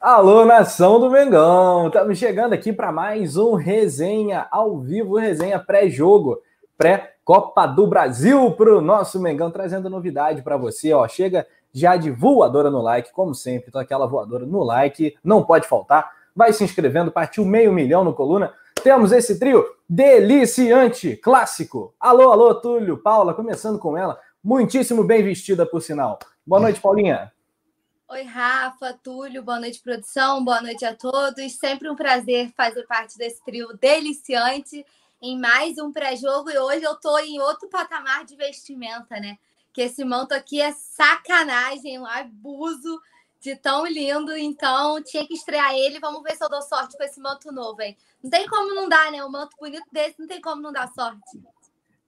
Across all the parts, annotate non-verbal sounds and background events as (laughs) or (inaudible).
Alô, nação do Mengão! Estamos chegando aqui para mais um resenha ao vivo, resenha pré-jogo, pré-Copa do Brasil para o nosso Mengão, trazendo novidade para você. Ó, chega já de voadora no like, como sempre, então aquela voadora no like, não pode faltar. Vai se inscrevendo, partiu meio milhão no Coluna. Temos esse trio deliciante, clássico. Alô, alô, Túlio, Paula, começando com ela, muitíssimo bem vestida, por sinal. Boa noite, Paulinha. Oi, Rafa, Túlio, boa noite, produção, boa noite a todos. Sempre um prazer fazer parte desse trio deliciante em mais um pré-jogo. E hoje eu tô em outro patamar de vestimenta, né? Que esse manto aqui é sacanagem, um abuso de tão lindo. Então tinha que estrear ele. Vamos ver se eu dou sorte com esse manto novo, hein? Não tem como não dar, né? Um manto bonito desse não tem como não dar sorte.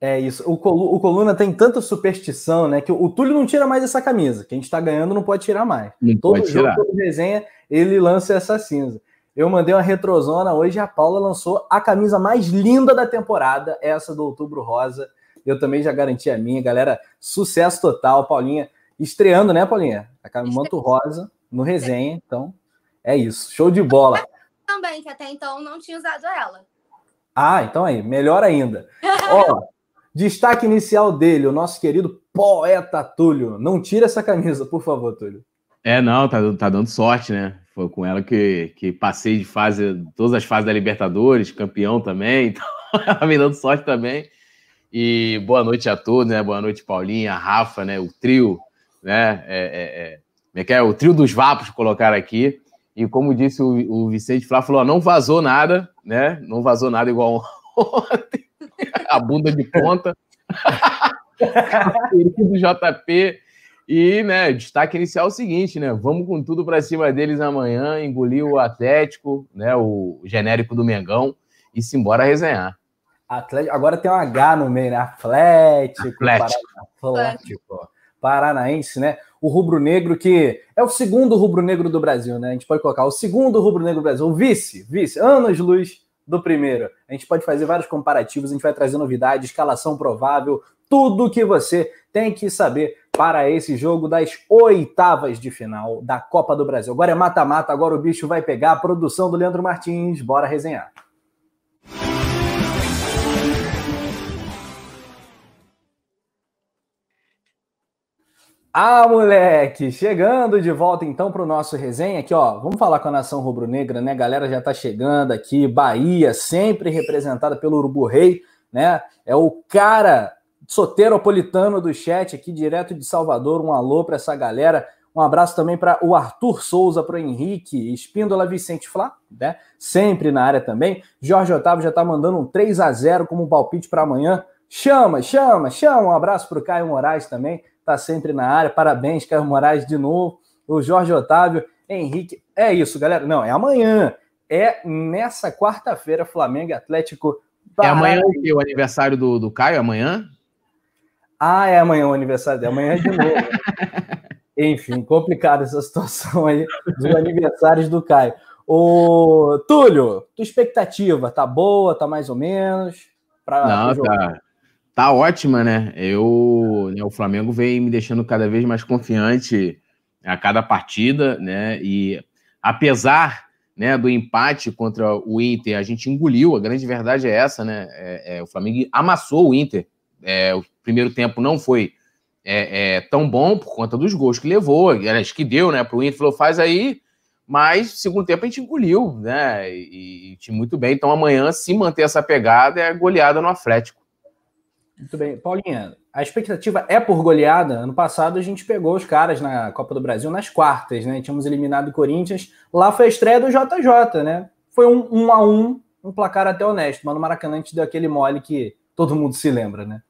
É isso. O, Colu, o Coluna tem tanta superstição, né? Que o, o Túlio não tira mais essa camisa. Quem está ganhando não pode tirar mais. Não todo pode jogo, tirar. todo resenha, ele lança essa cinza. Eu mandei uma retrozona hoje a Paula lançou a camisa mais linda da temporada, essa do Outubro Rosa. Eu também já garanti a minha, galera. Sucesso total, Paulinha. Estreando, né, Paulinha? A camisa manto rosa no resenha. Então, é isso. Show de bola. Também, que até então não tinha usado ela. Ah, então aí, melhor ainda. Ó, Destaque inicial dele, o nosso querido poeta Túlio. Não tira essa camisa, por favor, Túlio. É, não, tá, tá dando sorte, né? Foi com ela que, que passei de fase, todas as fases da Libertadores, campeão também, (laughs) então ela me dando sorte também. E boa noite a todos, né? Boa noite, Paulinha, Rafa, né? O trio, né? É, é, é, é é? O trio dos vapos colocar aqui. E como disse o, o Vicente Flá, falou: ó, não vazou nada, né? Não vazou nada igual (laughs) ontem. A bunda de ponta. (laughs) do JP. E, né, destaque inicial é o seguinte, né? Vamos com tudo para cima deles amanhã, engolir o Atlético, né? O genérico do Mengão e se embora resenhar. Atlético, agora tem um H no meio, né? Atlético, Atlético. Parana, Atlético Paranaense, né? O rubro-negro que é o segundo rubro-negro do Brasil, né? A gente pode colocar o segundo rubro-negro do Brasil, o vice, vice, anos luz do primeiro. A gente pode fazer vários comparativos, a gente vai trazer novidades, escalação provável, tudo que você tem que saber para esse jogo das oitavas de final da Copa do Brasil. Agora é mata-mata, agora o bicho vai pegar a produção do Leandro Martins. Bora resenhar. Ah, moleque! Chegando de volta então para o nosso resenha aqui, ó. Vamos falar com a nação rubro-negra, né? A galera já tá chegando aqui. Bahia, sempre representada pelo Urubu Rei, né? É o cara soteropolitano do chat aqui, direto de Salvador. Um alô para essa galera. Um abraço também para o Arthur Souza, para o Henrique, Espíndola Vicente Flá, né? Sempre na área também. Jorge Otávio já está mandando um 3 a 0 como palpite para amanhã. Chama, chama, chama. Um abraço para o Caio Moraes também tá sempre na área. Parabéns, Caio Moraes, de novo. O Jorge Otávio, Henrique. É isso, galera. Não, é amanhã. É nessa quarta-feira, Flamengo Atlético. É amanhã o, quê? o aniversário do, do Caio? Amanhã? Ah, é amanhã o aniversário dele. Amanhã é de novo. (laughs) Enfim, complicada essa situação aí dos aniversários do Caio. Ô, Túlio, tua expectativa tá boa, tá mais ou menos? Pra, Não, tá, tá ótima, né? Eu, né, o Flamengo vem me deixando cada vez mais confiante a cada partida, né? E apesar né, do empate contra o Inter, a gente engoliu. A grande verdade é essa, né? É, é, o Flamengo amassou o Inter. É, o primeiro tempo não foi é, é, tão bom por conta dos gols que levou, acho que deu, né? Para o Inter falou faz aí, mas segundo tempo a gente engoliu, né? E, e muito bem. Então amanhã, se manter essa pegada, é goleada no Atlético. Muito bem. Paulinha, a expectativa é por goleada. Ano passado a gente pegou os caras na Copa do Brasil nas quartas, né? Tínhamos eliminado o Corinthians. Lá foi a estreia do JJ, né? Foi um, um a um, um placar até honesto, mas no Maracanã a gente deu aquele mole que todo mundo se lembra, né?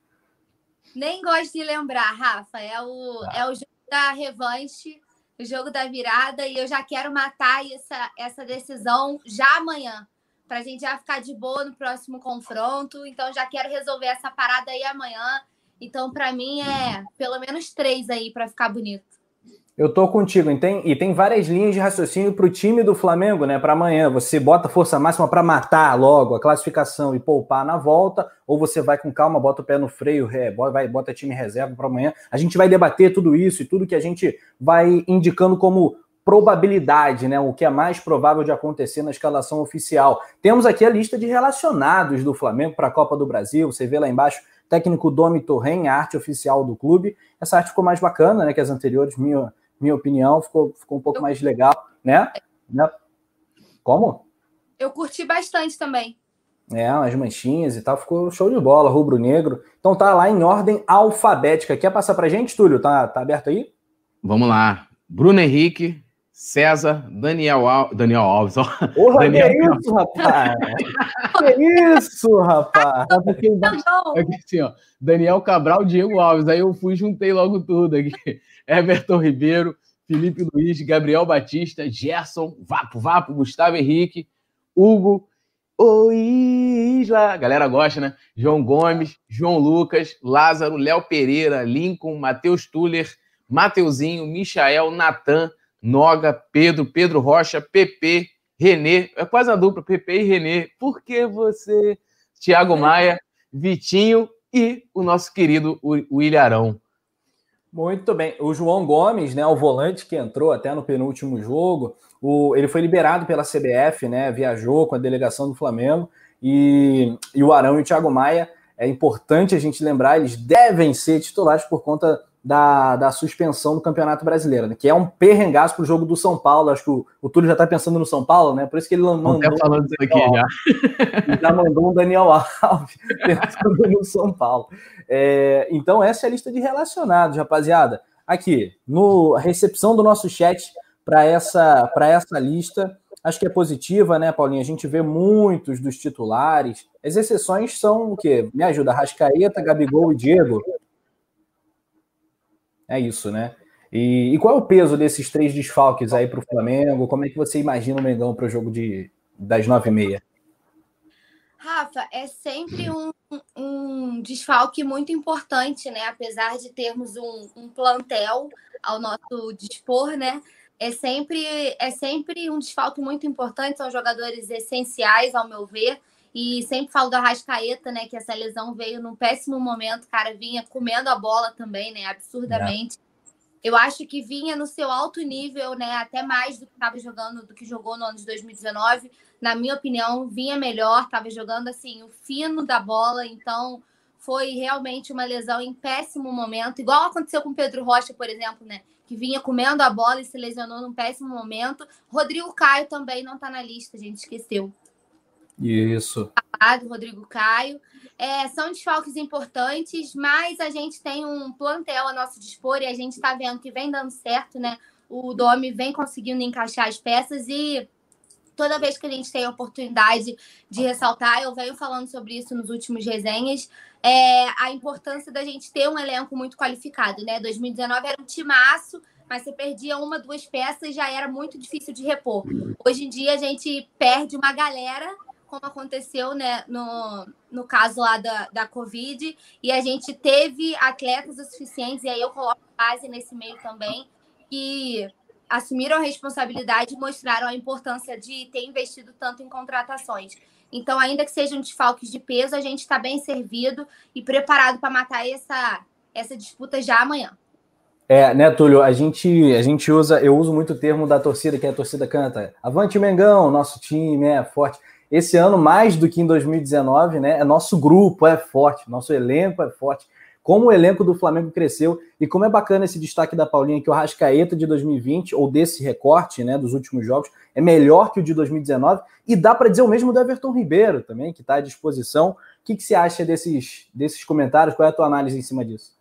Nem gosto de lembrar, Rafa. É o, ah. é o jogo da revanche, o jogo da virada, e eu já quero matar essa, essa decisão já amanhã para a gente já ficar de boa no próximo confronto. Então, já quero resolver essa parada aí amanhã. Então, para mim, é pelo menos três aí para ficar bonito. Eu tô contigo, e tem, e tem várias linhas de raciocínio para o time do Flamengo, né? Para amanhã. Você bota força máxima para matar logo a classificação e poupar na volta, ou você vai com calma, bota o pé no freio, é, vai, bota time reserva para amanhã. A gente vai debater tudo isso e tudo que a gente vai indicando como probabilidade, né? O que é mais provável de acontecer na escalação oficial. Temos aqui a lista de relacionados do Flamengo para a Copa do Brasil. Você vê lá embaixo, técnico Domi Torren, a arte oficial do clube. Essa arte ficou mais bacana, né? Que as anteriores, minha, minha opinião, ficou, ficou um pouco mais legal, né? né? Como? Eu curti bastante também. É, umas manchinhas e tal, ficou show de bola, rubro-negro. Então tá lá em ordem alfabética. Quer passar pra gente, Túlio? Tá, tá aberto aí? Vamos lá. Bruno Henrique, César, Daniel, Al... Daniel Alves. Ó. (laughs) Porra, Daniel... que isso, rapaz? que isso, rapaz? É porque embaixo... aqui, assim, ó, Daniel Cabral, Diego Alves. Aí eu fui juntei logo tudo aqui. (laughs) Everton Ribeiro, Felipe Luiz, Gabriel Batista, Gerson, Vapo, Vapo, Gustavo Henrique, Hugo, o Isla, a galera gosta, né? João Gomes, João Lucas, Lázaro, Léo Pereira, Lincoln, Matheus Tuller, Mateuzinho, Michael, Natan, Noga, Pedro, Pedro Rocha, PP, Renê, é quase a dupla, PP e Renê. Por que você? Tiago Maia, Vitinho e o nosso querido William Arão. Muito bem. O João Gomes, né, o volante que entrou até no penúltimo jogo, o, ele foi liberado pela CBF, né, viajou com a delegação do Flamengo e, e o Arão e o Thiago Maia, é importante a gente lembrar, eles devem ser titulares por conta da, da suspensão do Campeonato Brasileiro, né? que é um perrengaço para o jogo do São Paulo. Acho que o, o Túlio já está pensando no São Paulo, né? Por isso que ele mandou. Até falando isso aqui já. já mandou um Daniel Alves (laughs) pensando no São Paulo. É, então, essa é a lista de relacionados, rapaziada. Aqui, no recepção do nosso chat para essa, essa lista, acho que é positiva, né, Paulinha? A gente vê muitos dos titulares. As exceções são o quê? Me ajuda, Rascaeta, Gabigol e Diego. É isso, né? E, e qual é o peso desses três desfalques aí para o Flamengo? Como é que você imagina o Mengão para o jogo de, das nove e meia? Rafa, é sempre um, um desfalque muito importante, né? Apesar de termos um, um plantel ao nosso dispor, né? É sempre, é sempre um desfalque muito importante, são jogadores essenciais, ao meu ver. E sempre falo da Rascaeta, né? Que essa lesão veio num péssimo momento, cara, vinha comendo a bola também, né? Absurdamente. Eu acho que vinha no seu alto nível, né? Até mais do que estava jogando, do que jogou no ano de 2019. Na minha opinião, vinha melhor, estava jogando assim, o fino da bola, então foi realmente uma lesão em péssimo momento, igual aconteceu com o Pedro Rocha, por exemplo, né? Que vinha comendo a bola e se lesionou num péssimo momento. Rodrigo Caio também não está na lista, a gente esqueceu. Isso. Rodrigo Caio. É, são desfalques importantes, mas a gente tem um plantel a nosso dispor e a gente está vendo que vem dando certo, né? O Domi vem conseguindo encaixar as peças e toda vez que a gente tem a oportunidade de ressaltar, eu venho falando sobre isso nos últimos resenhas, é a importância da gente ter um elenco muito qualificado, né? 2019 era um timaço, mas você perdia uma, duas peças já era muito difícil de repor. Hoje em dia a gente perde uma galera como aconteceu né, no, no caso lá da, da Covid, e a gente teve atletas o suficientes, e aí eu coloco base nesse meio também, que assumiram a responsabilidade e mostraram a importância de ter investido tanto em contratações. Então, ainda que sejam desfalques de peso, a gente está bem servido e preparado para matar essa, essa disputa já amanhã. É, né, Túlio? A gente, a gente usa, eu uso muito o termo da torcida, que a torcida canta. Avante Mengão, nosso time é forte. Esse ano, mais do que em 2019, né? É nosso grupo é forte, nosso elenco é forte. Como o elenco do Flamengo cresceu e como é bacana esse destaque da Paulinha, que o Rascaeta de 2020, ou desse recorte né, dos últimos jogos, é melhor que o de 2019. E dá para dizer o mesmo do Everton Ribeiro também, que está à disposição. O que, que você acha desses, desses comentários? Qual é a tua análise em cima disso?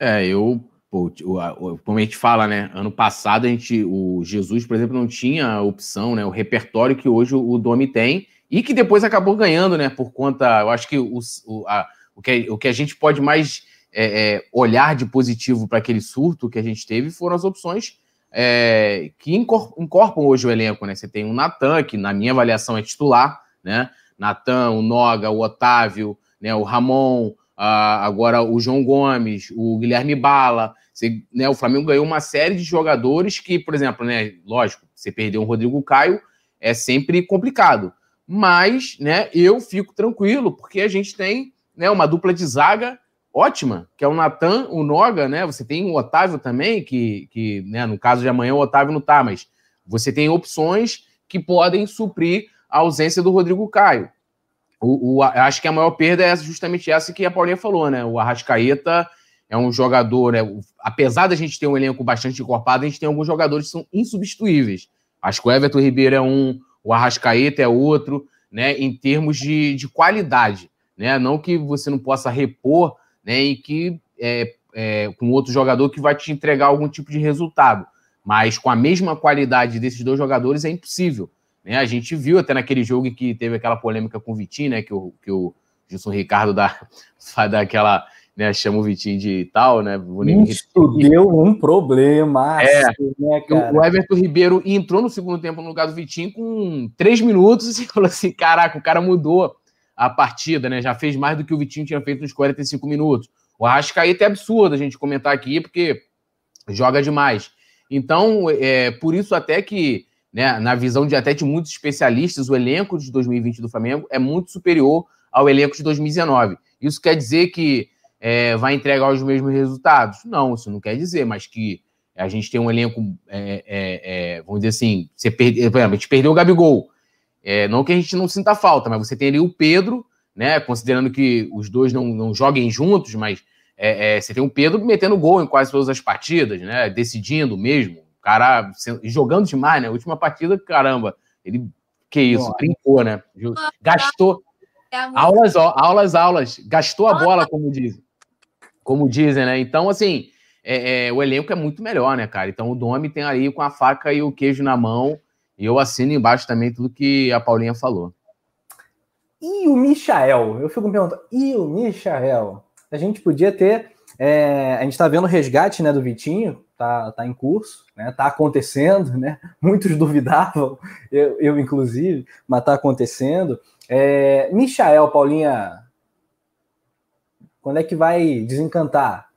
É, eu como a gente fala, né? Ano passado a gente, o Jesus, por exemplo, não tinha a opção, né? O repertório que hoje o Domi tem e que depois acabou ganhando, né? Por conta, eu acho que o, o, a, o, que, o que a gente pode mais é, é, olhar de positivo para aquele surto que a gente teve foram as opções é, que incorporam hoje o elenco, né? Você tem o Natan, que na minha avaliação é titular, né? Natan, o Noga, o Otávio, né? o Ramon, agora o João Gomes, o Guilherme Bala. Você, né? O Flamengo ganhou uma série de jogadores que, por exemplo, né? Lógico, você perdeu o Rodrigo Caio, é sempre complicado mas né, eu fico tranquilo, porque a gente tem né, uma dupla de zaga ótima, que é o Natan, o Noga, né? Você tem o Otávio também, que, que né, no caso de amanhã o Otávio não tá, mas você tem opções que podem suprir a ausência do Rodrigo Caio. O, o, acho que a maior perda é justamente essa que a Paulinha falou, né? O Arrascaeta é um jogador, né? apesar da gente ter um elenco bastante encorpado, a gente tem alguns jogadores que são insubstituíveis. Acho que o Everton Ribeiro é um, o Arrascaeta é outro, né? Em termos de, de qualidade, né? Não que você não possa repor, né? E que é, é, com outro jogador que vai te entregar algum tipo de resultado, mas com a mesma qualidade desses dois jogadores é impossível. Né? A gente viu até naquele jogo em que teve aquela polêmica com o Vitinho, né? Que o, que o Gilson Ricardo dá, (laughs) dá aquela né, chama o Vitinho de tal, né? Isso deu um problema. É, né, o Everton Ribeiro entrou no segundo tempo no lugar do Vitinho com três minutos (laughs) e falou assim: caraca, o cara mudou a partida, né? Já fez mais do que o Vitinho tinha feito nos 45 minutos. O Arrascaeta é absurdo a gente comentar aqui, porque joga demais. Então, é por isso até que, né, na visão de até de muitos especialistas, o elenco de 2020 do Flamengo é muito superior ao elenco de 2019. Isso quer dizer que é, vai entregar os mesmos resultados. Não, isso não quer dizer, mas que a gente tem um elenco, é, é, é vamos dizer assim, você perde, por exemplo, a gente perdeu o Gabigol. É, não que a gente não sinta falta, mas você tem ali o Pedro, né? Considerando que os dois não, não joguem juntos, mas é, você tem o Pedro metendo gol em quase todas as partidas, né? Decidindo mesmo. O cara jogando demais, né? A última partida, caramba, ele. Que isso, brincou, né? Gastou. Aulas, aulas, aulas. Gastou a bola, como dizem como dizem, né? Então, assim, é, é, o elenco é muito melhor, né, cara? Então o Domi tem aí com a faca e o queijo na mão. E eu assino embaixo também tudo que a Paulinha falou. E o Michael? Eu fico me perguntando, e o Michael? A gente podia ter. É, a gente está vendo o resgate né, do Vitinho, tá, tá em curso, né? Tá acontecendo, né? (laughs) Muitos duvidavam, eu, eu inclusive, mas tá acontecendo. É, Michael, Paulinha, quando é que vai desencantar?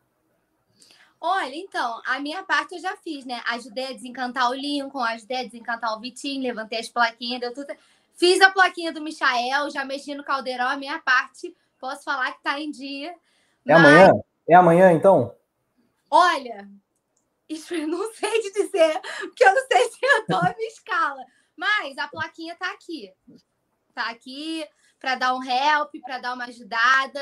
Olha, então, a minha parte eu já fiz, né? Ajudei a desencantar o Lincoln, ajudei a desencantar o Vitinho, levantei as plaquinhas, deu tudo. Fiz a plaquinha do Michael, já mexi no caldeirão, a minha parte, posso falar que tá em dia. É mas... amanhã? É amanhã, então? Olha, isso eu não (laughs) sei te dizer, porque eu não sei se eu tô a minha escala. Mas a plaquinha tá aqui. Tá aqui para dar um help, para dar uma ajudada.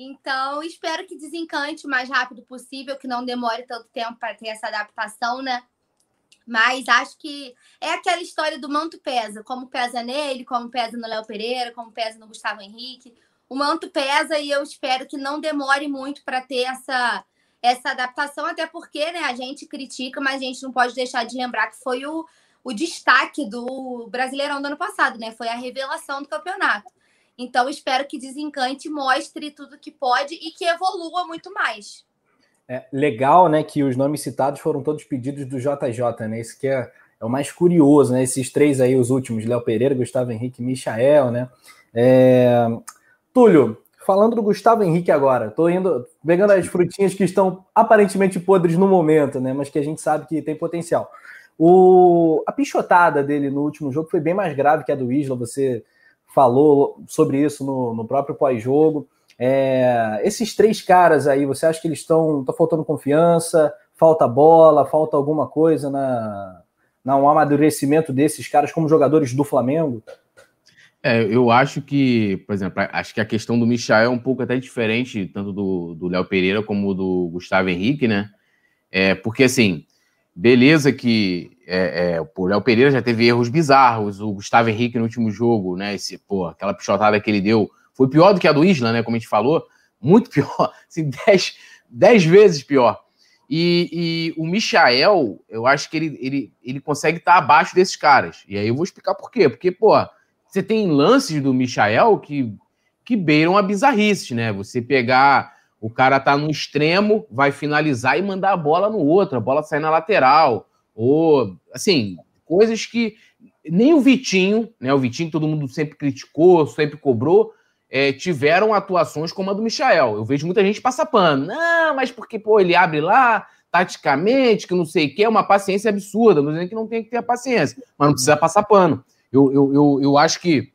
Então, espero que desencante o mais rápido possível, que não demore tanto tempo para ter essa adaptação, né? Mas acho que é aquela história do manto pesa, como pesa nele, como pesa no Léo Pereira, como pesa no Gustavo Henrique. O manto pesa e eu espero que não demore muito para ter essa essa adaptação, até porque né, a gente critica, mas a gente não pode deixar de lembrar que foi o, o destaque do Brasileirão do ano passado, né? Foi a revelação do campeonato. Então, espero que Desencante mostre tudo que pode e que evolua muito mais. É legal, né, que os nomes citados foram todos pedidos do JJ, né? Isso que é, é o mais curioso, né? Esses três aí, os últimos, Léo Pereira, Gustavo Henrique e Michael, né? É... Túlio, falando do Gustavo Henrique agora, tô indo, pegando as frutinhas que estão aparentemente podres no momento, né? Mas que a gente sabe que tem potencial. O... A pichotada dele no último jogo foi bem mais grave que a do Isla, você falou sobre isso no, no próprio pós-jogo. É, esses três caras aí, você acha que eles estão. Tá faltando confiança? Falta bola? Falta alguma coisa na, na um amadurecimento desses caras como jogadores do Flamengo? É, eu acho que, por exemplo, acho que a questão do Michel é um pouco até diferente, tanto do Léo Pereira como do Gustavo Henrique, né? É, porque assim, beleza que é, é, o Léo Pereira já teve erros bizarros, o Gustavo Henrique no último jogo, né? Esse, pô, aquela pichotada que ele deu foi pior do que a do Isla, né? Como a gente falou, muito (laughs) pior, assim, dez, dez vezes pior. E, e, o Michael, eu acho que ele, ele, ele consegue estar abaixo desses caras. E aí eu vou explicar por quê. Porque, pô, você tem lances do Michael que, que beiram a bizarrice, né? Você pegar o cara tá no extremo, vai finalizar e mandar a bola no outro, a bola sai na lateral ou assim, coisas que nem o Vitinho, né? O Vitinho todo mundo sempre criticou, sempre cobrou, é, tiveram atuações como a do Michael. Eu vejo muita gente passar pano. Não, mas porque, pô, ele abre lá, taticamente, que não sei o que, é uma paciência absurda. Não dizendo que não tem que ter a paciência, mas não precisa passar pano. Eu, eu, eu, eu acho que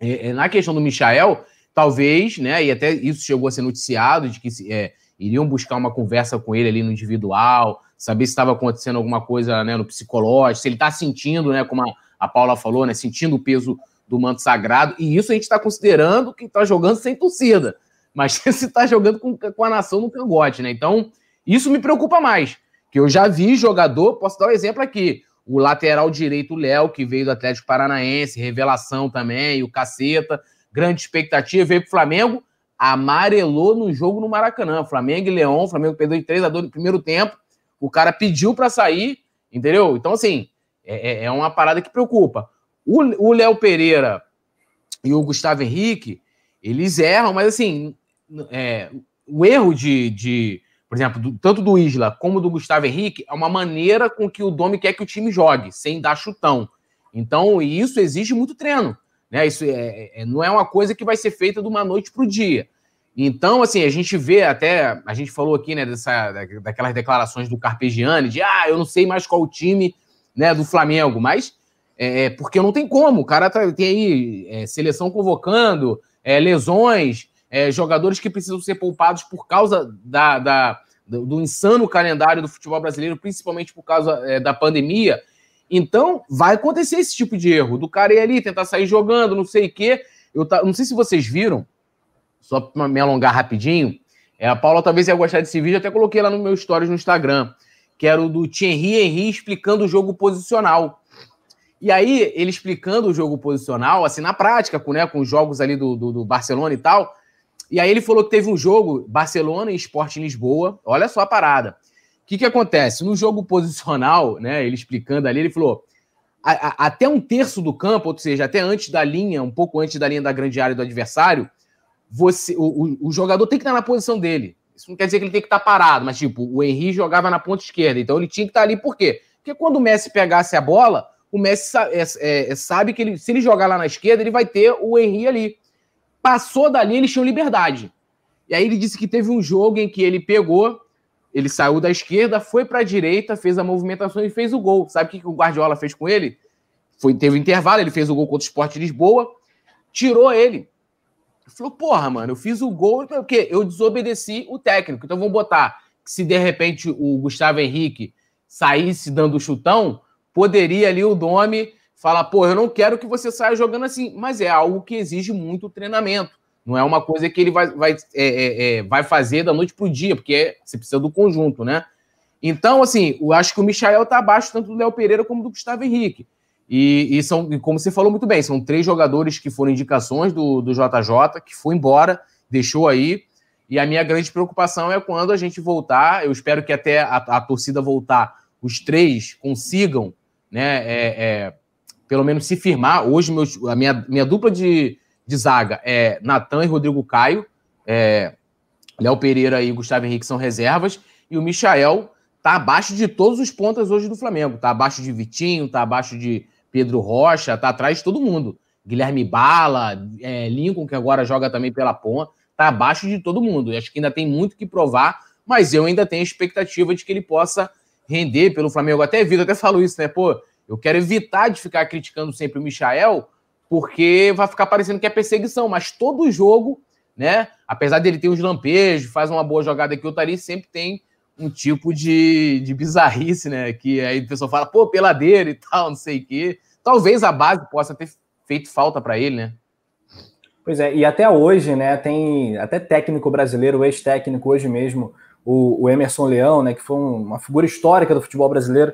é, é na questão do Michael, talvez, né? E até isso chegou a ser noticiado, de que é, iriam buscar uma conversa com ele ali no individual, saber se estava acontecendo alguma coisa né, no psicológico, se ele está sentindo, né, como a, a Paula falou, né, sentindo o peso do manto sagrado, e isso a gente está considerando que está jogando sem torcida, mas (laughs) se está jogando com, com a nação no cangote, né? Então, isso me preocupa mais, que eu já vi jogador, posso dar um exemplo aqui, o lateral direito Léo, que veio do Atlético Paranaense, revelação também, o Caceta, grande expectativa, veio para o Flamengo, amarelou no jogo no Maracanã. Flamengo e Leão, Flamengo perdeu de 3 a 2 no primeiro tempo. O cara pediu para sair, entendeu? Então, assim, é, é, é uma parada que preocupa. O Léo Pereira e o Gustavo Henrique, eles erram, mas assim, é, o erro de, de por exemplo, do, tanto do Isla como do Gustavo Henrique, é uma maneira com que o Domi quer que o time jogue, sem dar chutão. Então, isso exige muito treino. Né? Isso é, é, não é uma coisa que vai ser feita de uma noite para o dia. Então, assim, a gente vê até, a gente falou aqui, né, dessa, daquelas declarações do Carpegiani, de ah, eu não sei mais qual o time né, do Flamengo, mas é, é porque não tem como. O cara tá, tem aí é, seleção convocando, é, lesões, é, jogadores que precisam ser poupados por causa da, da do, do, insano calendário do futebol brasileiro, principalmente por causa é, da pandemia. Então, vai acontecer esse tipo de erro, do cara ir ali, tentar sair jogando, não sei o quê. Eu tá, não sei se vocês viram, só para me alongar rapidinho, é, a Paula talvez ia gostar desse vídeo, até coloquei lá no meu stories no Instagram, que era o do Thierry Henry explicando o jogo posicional. E aí, ele explicando o jogo posicional, assim, na prática, com, né, com os jogos ali do, do, do Barcelona e tal. E aí ele falou que teve um jogo, Barcelona e Sport em Lisboa. Olha só a parada que, que acontece? No jogo posicional, né, ele explicando ali, ele falou: a, a, até um terço do campo, ou seja, até antes da linha, um pouco antes da linha da grande área do adversário, você, o, o, jogador tem que estar na posição dele. Isso não quer dizer que ele tem que estar parado, mas tipo, o Henry jogava na ponta esquerda, então ele tinha que estar ali por quê? Porque quando o Messi pegasse a bola, o Messi é, é, é, sabe que ele, se ele jogar lá na esquerda, ele vai ter o Henry ali. Passou dali, eles tinham liberdade. E aí ele disse que teve um jogo em que ele pegou, ele saiu da esquerda, foi para a direita, fez a movimentação e fez o gol. Sabe o que, que o Guardiola fez com ele? Foi, teve um intervalo, ele fez o gol contra o Sport Lisboa, tirou ele. Falou, porra, mano, eu fiz o gol porque eu desobedeci o técnico. Então vamos botar que se de repente o Gustavo Henrique saísse dando chutão, poderia ali o Domi falar, pô, eu não quero que você saia jogando assim. Mas é algo que exige muito treinamento. Não é uma coisa que ele vai, vai, é, é, é vai fazer da noite para o dia, porque é, você precisa do conjunto, né? Então, assim, eu acho que o Michael está abaixo tanto do Léo Pereira como do Gustavo Henrique. E, e são, como você falou muito bem, são três jogadores que foram indicações do, do JJ, que foi embora, deixou aí. E a minha grande preocupação é quando a gente voltar. Eu espero que até a, a torcida voltar, os três consigam, né, é, é, pelo menos se firmar. Hoje, meus, a minha, minha dupla de, de zaga é Natan e Rodrigo Caio. É, Léo Pereira e Gustavo Henrique são reservas. E o Michael tá abaixo de todos os pontas hoje do Flamengo. Tá abaixo de Vitinho, tá abaixo de Pedro Rocha, tá atrás de todo mundo. Guilherme Bala, é, Lincoln, que agora joga também pela ponta, tá abaixo de todo mundo. E acho que ainda tem muito que provar, mas eu ainda tenho a expectativa de que ele possa render pelo Flamengo. Até Vitor até falou isso, né? Pô, eu quero evitar de ficar criticando sempre o Michael, porque vai ficar parecendo que é perseguição, mas todo jogo, né? Apesar dele ter uns lampejos, faz uma boa jogada aqui, o Tari sempre tem um tipo de, de bizarrice, né? Que aí o pessoal fala, pô, peladeiro e tal, não sei o quê. Talvez a base possa ter feito falta para ele, né? Pois é, e até hoje, né, tem até técnico brasileiro, ex-técnico hoje mesmo, o, o, Emerson Leão, né, que foi uma figura histórica do futebol brasileiro,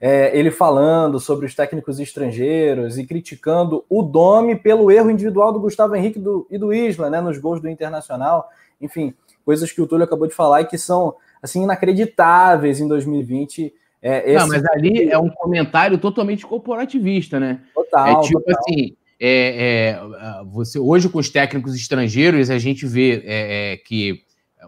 é, ele falando sobre os técnicos estrangeiros e criticando o Domi pelo erro individual do Gustavo Henrique do, e do Isla, né, nos gols do Internacional. Enfim, coisas que o Túlio acabou de falar e que são assim inacreditáveis em 2020. É, esse... Não, mas ali é um comentário totalmente corporativista, né? Total. É tipo total. assim. É, é, você hoje com os técnicos estrangeiros a gente vê é, é que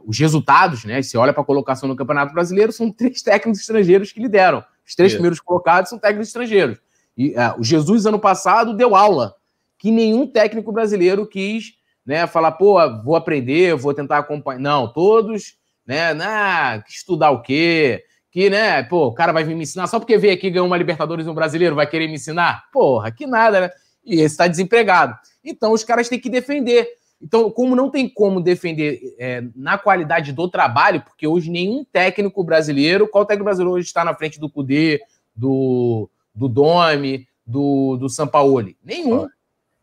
os resultados, né? Você olha para a colocação no Campeonato Brasileiro, são (laughs) três técnicos estrangeiros que lideram. Os três primeiros colocados são técnicos estrangeiros. E uh, o Jesus, ano passado, deu aula que nenhum técnico brasileiro quis né, falar, pô, vou aprender, vou tentar acompanhar. Não, todos, né, nah, estudar o quê? Que, né, pô, o cara vai vir me ensinar só porque veio aqui e ganhou uma Libertadores no brasileiro, vai querer me ensinar? Porra, que nada, né? E esse está desempregado. Então os caras têm que defender. Então, como não tem como defender é, na qualidade do trabalho, porque hoje nenhum técnico brasileiro, qual técnico brasileiro hoje está na frente do Cudê, do, do Domi, do, do Sampaoli? Nenhum.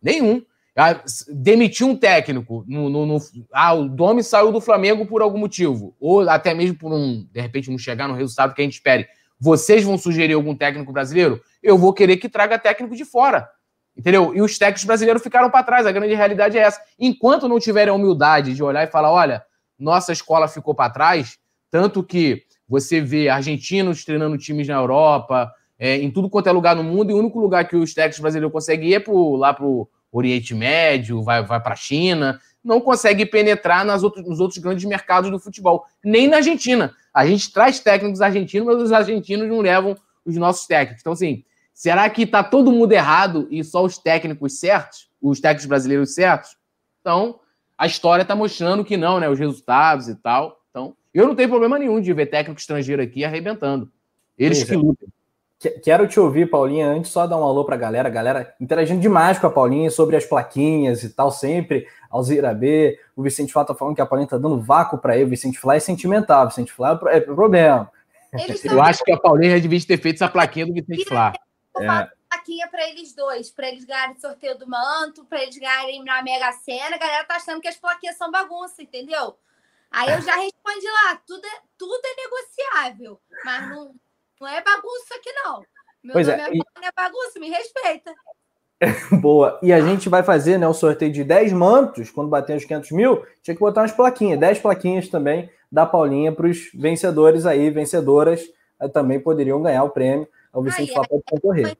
Nenhum. Ah, demitiu um técnico. No, no, no, ah, o Domi saiu do Flamengo por algum motivo. Ou até mesmo por um, de repente, não chegar no resultado que a gente espere. Vocês vão sugerir algum técnico brasileiro? Eu vou querer que traga técnico de fora. Entendeu? E os técnicos brasileiros ficaram para trás. A grande realidade é essa. Enquanto não tiverem a humildade de olhar e falar: olha, nossa escola ficou para trás, tanto que você vê argentinos treinando times na Europa, é, em tudo quanto é lugar no mundo, e o único lugar que os técnicos brasileiros conseguem ir é pro, lá para o Oriente Médio, vai, vai para a China, não consegue penetrar nas outros, nos outros grandes mercados do futebol, nem na Argentina. A gente traz técnicos argentinos, mas os argentinos não levam os nossos técnicos. Então, assim, será que está todo mundo errado e só os técnicos certos, os técnicos brasileiros certos? Então, a história está mostrando que não, né? Os resultados e tal. Então, eu não tenho problema nenhum de ver técnico estrangeiro aqui arrebentando. Eles que lutam. Quero te ouvir, Paulinha, antes só dar um alô para a galera, a galera interagindo demais com a Paulinha sobre as plaquinhas e tal, sempre. Alzira B, o Vicente Flá tá falando que a Paulinha tá dando vácuo para ele. O Vicente Flá é sentimental, o Vicente Flá é, é problema. Eu acho que a Paulinha devia ter feito essa plaquinha do Vicente Flá. É. Plaquinha para eles dois, para eles ganharem sorteio do manto, para eles ganharem na Mega Sena. A galera tá achando que as plaquinhas são bagunça, entendeu? Aí eu já respondi lá, tudo é, tudo é negociável, mas não não é bagunça aqui, não. Meu pois nome é, é, e... é bagunça, me respeita. (laughs) Boa. E a gente vai fazer né, o sorteio de 10 mantos quando bater os 500 mil. Tinha que botar umas plaquinhas, 10 plaquinhas também da Paulinha para os vencedores aí, vencedoras eh, também poderiam ganhar o prêmio. O Vicente Flá pode concorrer.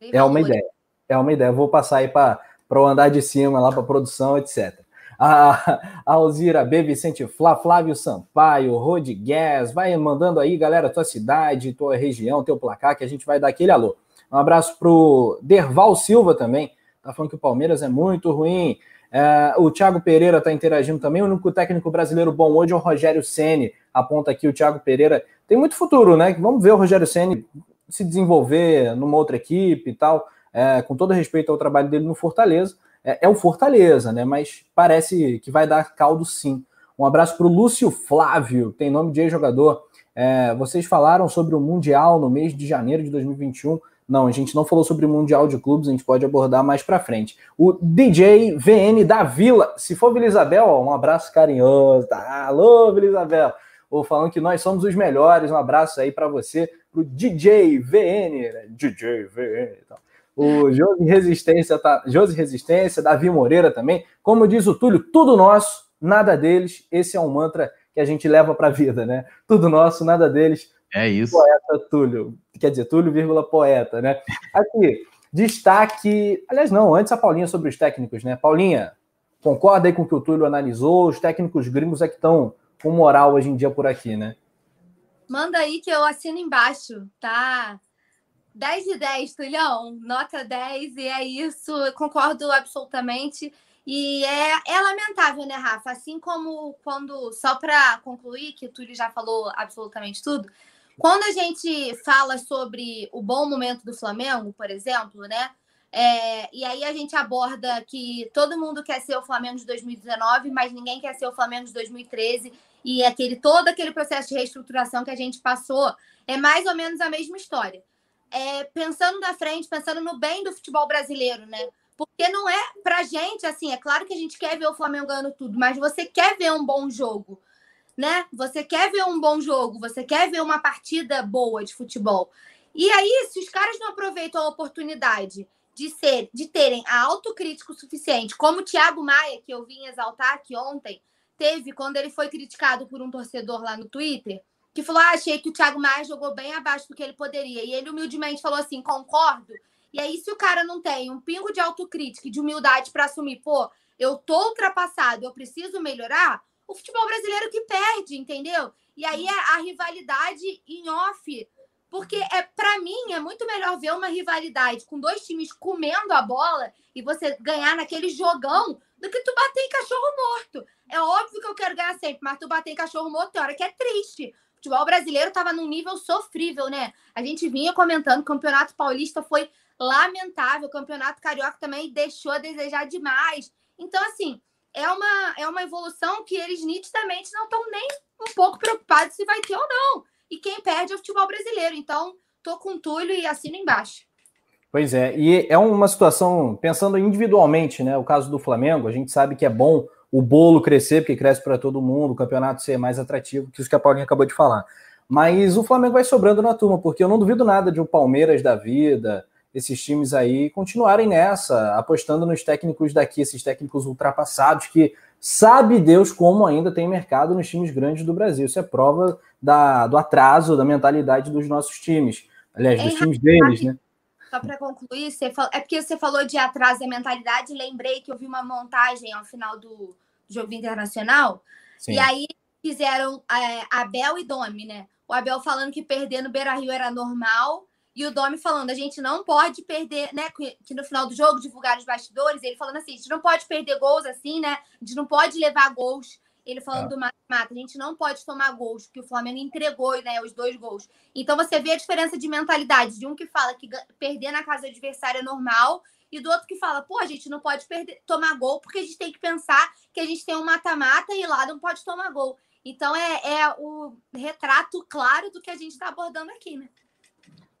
É uma ideia. É uma ideia. vou passar aí para o andar de cima, lá para produção, etc a, Alzira B, Vicente Flá, Flávio Sampaio, Rodrigues, vai mandando aí, galera, tua cidade, tua região, teu placar, que a gente vai dar aquele alô. Um abraço pro Derval Silva também, tá falando que o Palmeiras é muito ruim. É, o Thiago Pereira tá interagindo também. O único técnico brasileiro bom hoje é o Rogério Ceni. Aponta aqui o Thiago Pereira. Tem muito futuro, né? Vamos ver o Rogério Ceni se desenvolver numa outra equipe e tal. É, com todo respeito ao trabalho dele no Fortaleza é, é o Fortaleza, né? Mas parece que vai dar caldo sim. Um abraço para o Lúcio Flávio, tem nome de ex-jogador. É, vocês falaram sobre o Mundial no mês de janeiro de 2021. Não, a gente não falou sobre o Mundial de Clubes, a gente pode abordar mais para frente. O DJ VN da Vila, se for Vila um abraço carinhoso. Tá? Alô, Vila. Ou falando que nós somos os melhores, um abraço aí para você, pro DJ VN, né? DJ VN e tal o Josi Resistência, tá, Josi Resistência, Davi Moreira também. Como diz o Túlio, tudo nosso, nada deles. Esse é um mantra que a gente leva para a vida, né? Tudo nosso, nada deles. É isso. Poeta Túlio, quer dizer, Túlio, vírgula, poeta, né? Aqui, destaque. Aliás, não, antes a Paulinha sobre os técnicos, né? Paulinha, concorda aí com o que o Túlio analisou? Os técnicos gringos é que estão com moral hoje em dia por aqui, né? Manda aí que eu assino embaixo, tá? 10 de 10, Tulhão, nota 10, e é isso, eu concordo absolutamente. E é, é lamentável, né, Rafa? Assim como quando, só para concluir, que o Túlio já falou absolutamente tudo, quando a gente fala sobre o bom momento do Flamengo, por exemplo, né? É, e aí a gente aborda que todo mundo quer ser o Flamengo de 2019, mas ninguém quer ser o Flamengo de 2013, e aquele todo aquele processo de reestruturação que a gente passou é mais ou menos a mesma história é, pensando na frente, pensando no bem do futebol brasileiro, né? Porque não é pra gente, assim, é claro que a gente quer ver o Flamengo ganhando tudo, mas você quer ver um bom jogo, né? Você quer ver um bom jogo, você quer ver uma partida boa de futebol. E aí, se os caras não aproveitam a oportunidade de ser, de terem a autocrítica suficiente, como o Thiago Maia, que eu vim exaltar aqui ontem, teve quando ele foi criticado por um torcedor lá no Twitter, que falou: ah, achei que o Thiago Maia jogou bem abaixo do que ele poderia. E ele humildemente falou assim: concordo. E aí, se o cara não tem um pingo de autocrítica e de humildade para assumir, pô, eu tô ultrapassado, eu preciso melhorar, o futebol brasileiro que perde, entendeu? E aí é a rivalidade em off. Porque é para mim é muito melhor ver uma rivalidade com dois times comendo a bola e você ganhar naquele jogão do que tu bater em cachorro morto. É óbvio que eu quero ganhar sempre, mas tu bater em cachorro morto tem hora que é triste futebol brasileiro estava num nível sofrível, né? A gente vinha comentando, o Campeonato Paulista foi lamentável, o Campeonato Carioca também deixou a desejar demais. Então, assim, é uma, é uma evolução que eles nitidamente não estão nem um pouco preocupados se vai ter ou não. E quem perde é o futebol brasileiro. Então, tô com Túlio e assino embaixo. Pois é, e é uma situação, pensando individualmente, né? O caso do Flamengo, a gente sabe que é bom o bolo crescer, porque cresce para todo mundo, o campeonato ser mais atrativo, que isso que a Paulinha acabou de falar. Mas o Flamengo vai sobrando na turma, porque eu não duvido nada de um Palmeiras da vida, esses times aí continuarem nessa, apostando nos técnicos daqui, esses técnicos ultrapassados que sabe Deus como ainda tem mercado nos times grandes do Brasil. Isso é prova da, do atraso da mentalidade dos nossos times. Aliás, dos times deles, né? Só para concluir, você fal... é porque você falou de atraso da mentalidade, lembrei que eu vi uma montagem ao final do jogo internacional, Sim. e aí fizeram é, Abel e Domi, né? O Abel falando que perder no Beira Rio era normal, e o Domi falando, a gente não pode perder, né? Que no final do jogo divulgaram os bastidores, ele falando assim: a gente não pode perder gols assim, né? A gente não pode levar gols ele falando é. do mata-mata, a gente não pode tomar gols, porque o Flamengo entregou né, os dois gols. Então você vê a diferença de mentalidade de um que fala que perder na casa do adversário é normal e do outro que fala, pô, a gente não pode perder, tomar gol porque a gente tem que pensar que a gente tem um mata-mata e lá não pode tomar gol. Então é, é o retrato claro do que a gente está abordando aqui, né?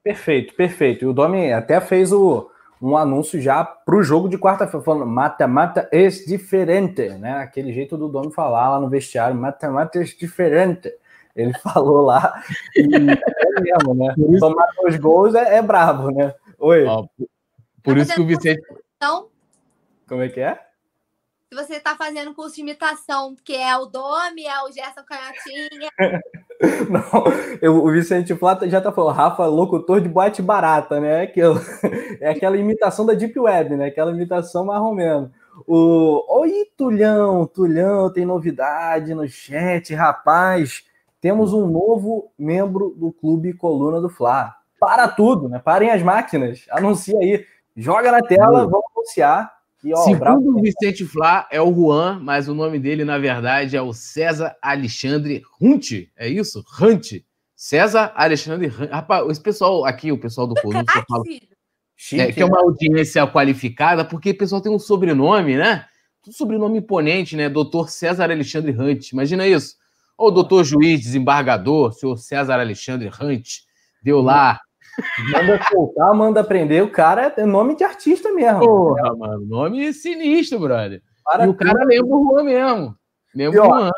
Perfeito, perfeito. E o Domi até fez o, um anúncio já para o jogo de quarta-feira, falando mata-mata é diferente, né? Aquele jeito do Domi falar lá no vestiário, mata-mata é diferente. Ele (laughs) falou lá, e é mesmo, né? Tomar dois gols é, é bravo, né? Oi. Ó, por isso que o Vicente. Então, Como é que é? se você está fazendo curso de imitação, que é o Domi, é o Gerson Canhotinha. (laughs) (laughs) Não, eu, o Vicente Plata já tá falando, Rafa, locutor de boate barata, né? Aquilo, (laughs) é aquela imitação da Deep Web, né? Aquela imitação marromeno. O, Oi, Tulhão, Tulhão, tem novidade no chat, rapaz. Temos um novo membro do Clube Coluna do Fla. Para tudo, né? Parem as máquinas. Anuncia aí. Joga na tela, vamos anunciar e, ó, Segundo bravo... o Vicente Flá, é o Juan, mas o nome dele, na verdade, é o César Alexandre Hunt. É isso? Hunt. César Alexandre Hunt. Rapaz, esse pessoal aqui, o pessoal do fala. é, que é uma audiência qualificada, porque o pessoal tem um sobrenome, né? Um sobrenome imponente, né? Doutor César Alexandre Hunt. Imagina isso. Ou doutor juiz, desembargador, senhor César Alexandre Hunt, deu lá Manda soltar, manda aprender. O cara é nome de artista mesmo. Porra, mano. Nome sinistro, brother. Para e o cara lembra o Juan mesmo. Lembra o Juan.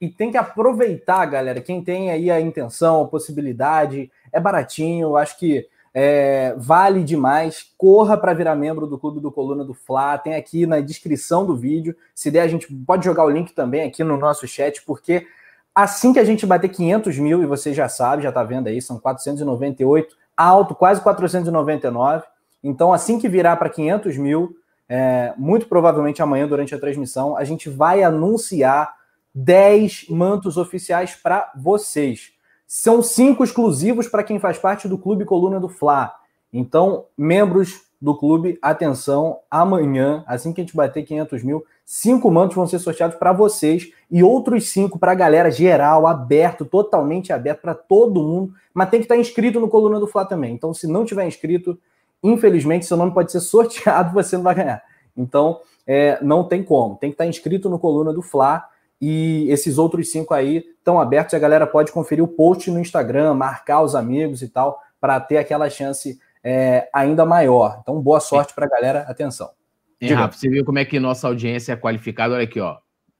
E tem que aproveitar, galera. Quem tem aí a intenção, a possibilidade, é baratinho. Acho que é, vale demais. Corra para virar membro do Clube do Coluna do Fla. Tem aqui na descrição do vídeo. Se der, a gente pode jogar o link também aqui no nosso chat, porque assim que a gente bater 500 mil, e você já sabe, já está vendo aí, são 498 alto, quase 499. Então, assim que virar para 500 mil, é, muito provavelmente amanhã, durante a transmissão, a gente vai anunciar 10 mantos oficiais para vocês. São cinco exclusivos para quem faz parte do Clube Coluna do Fla. Então, membros do clube, atenção, amanhã, assim que a gente bater 500 mil, cinco mantos vão ser sorteados para vocês e outros cinco para a galera geral, aberto, totalmente aberto para todo mundo, mas tem que estar inscrito no Coluna do Fla também. Então, se não tiver inscrito, infelizmente, seu nome pode ser (laughs) sorteado, você não vai ganhar. Então, é, não tem como. Tem que estar inscrito no Coluna do Fla e esses outros cinco aí estão abertos. A galera pode conferir o post no Instagram, marcar os amigos e tal, para ter aquela chance é, ainda maior. Então, boa sorte para a galera. Atenção. É, Rafa, você viu como é que nossa audiência é qualificada? Olha aqui, ó.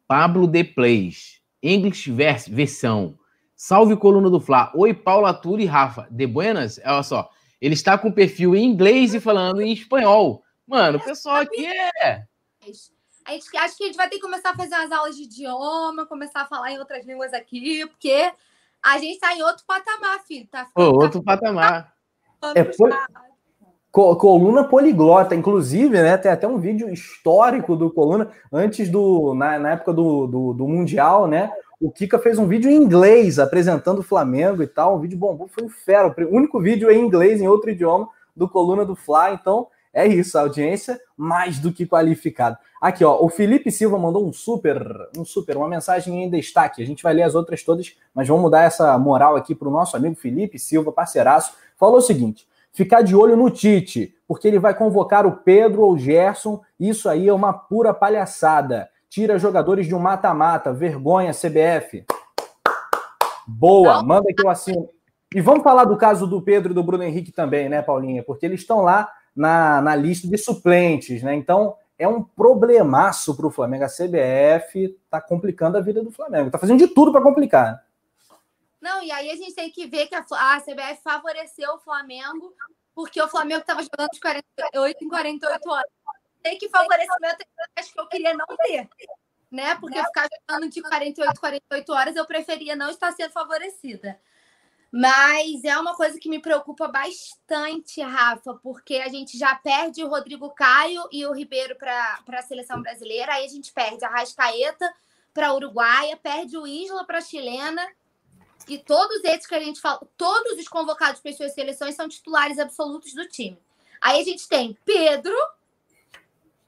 Pablo de Plays, English vers versão. Salve coluna do Fla. Oi, Paula Turi e Rafa. De Buenas? Olha só. Ele está com perfil em inglês e falando em espanhol. Mano, o pessoal aqui é. A gente, acho que a gente vai ter que começar a fazer umas aulas de idioma, começar a falar em outras línguas aqui, porque a gente está em outro patamar, filho. Tá Ô, outro tá... patamar. É, pol... Coluna poliglota, inclusive, né? Tem até um vídeo histórico do Coluna, antes do. Na, na época do, do, do, Mundial, né? O Kika fez um vídeo em inglês apresentando o Flamengo e tal. Um vídeo bom, foi um fera. O único vídeo em inglês, em outro idioma, do Coluna do Fla. Então, é isso, a audiência mais do que qualificada. Aqui, ó, o Felipe Silva mandou um super, um super, uma mensagem em destaque. A gente vai ler as outras todas, mas vamos mudar essa moral aqui para o nosso amigo Felipe Silva, parceiraço. Falou o seguinte: ficar de olho no Tite, porque ele vai convocar o Pedro ou o Gerson. Isso aí é uma pura palhaçada. tira jogadores de um mata-mata. Vergonha, CBF. Boa, manda que eu assino. E vamos falar do caso do Pedro e do Bruno Henrique também, né, Paulinha? Porque eles estão lá na, na lista de suplentes, né? Então é um problemaço para o Flamengo. A CBF está complicando a vida do Flamengo. Está fazendo de tudo para complicar. Não, e aí a gente tem que ver que a, a CBF favoreceu o Flamengo porque o Flamengo estava jogando de 48 em 48 horas. Tem que favorecimento acho que eu queria não ter, né? Porque ficar jogando de 48 48 horas eu preferia não estar sendo favorecida. Mas é uma coisa que me preocupa bastante, Rafa, porque a gente já perde o Rodrigo Caio e o Ribeiro para a seleção brasileira, aí a gente perde a Rascaeta para a Uruguaia, perde o Isla para a chilena, e todos esses que a gente fala, todos os convocados para as suas seleções são titulares absolutos do time. Aí a gente tem Pedro,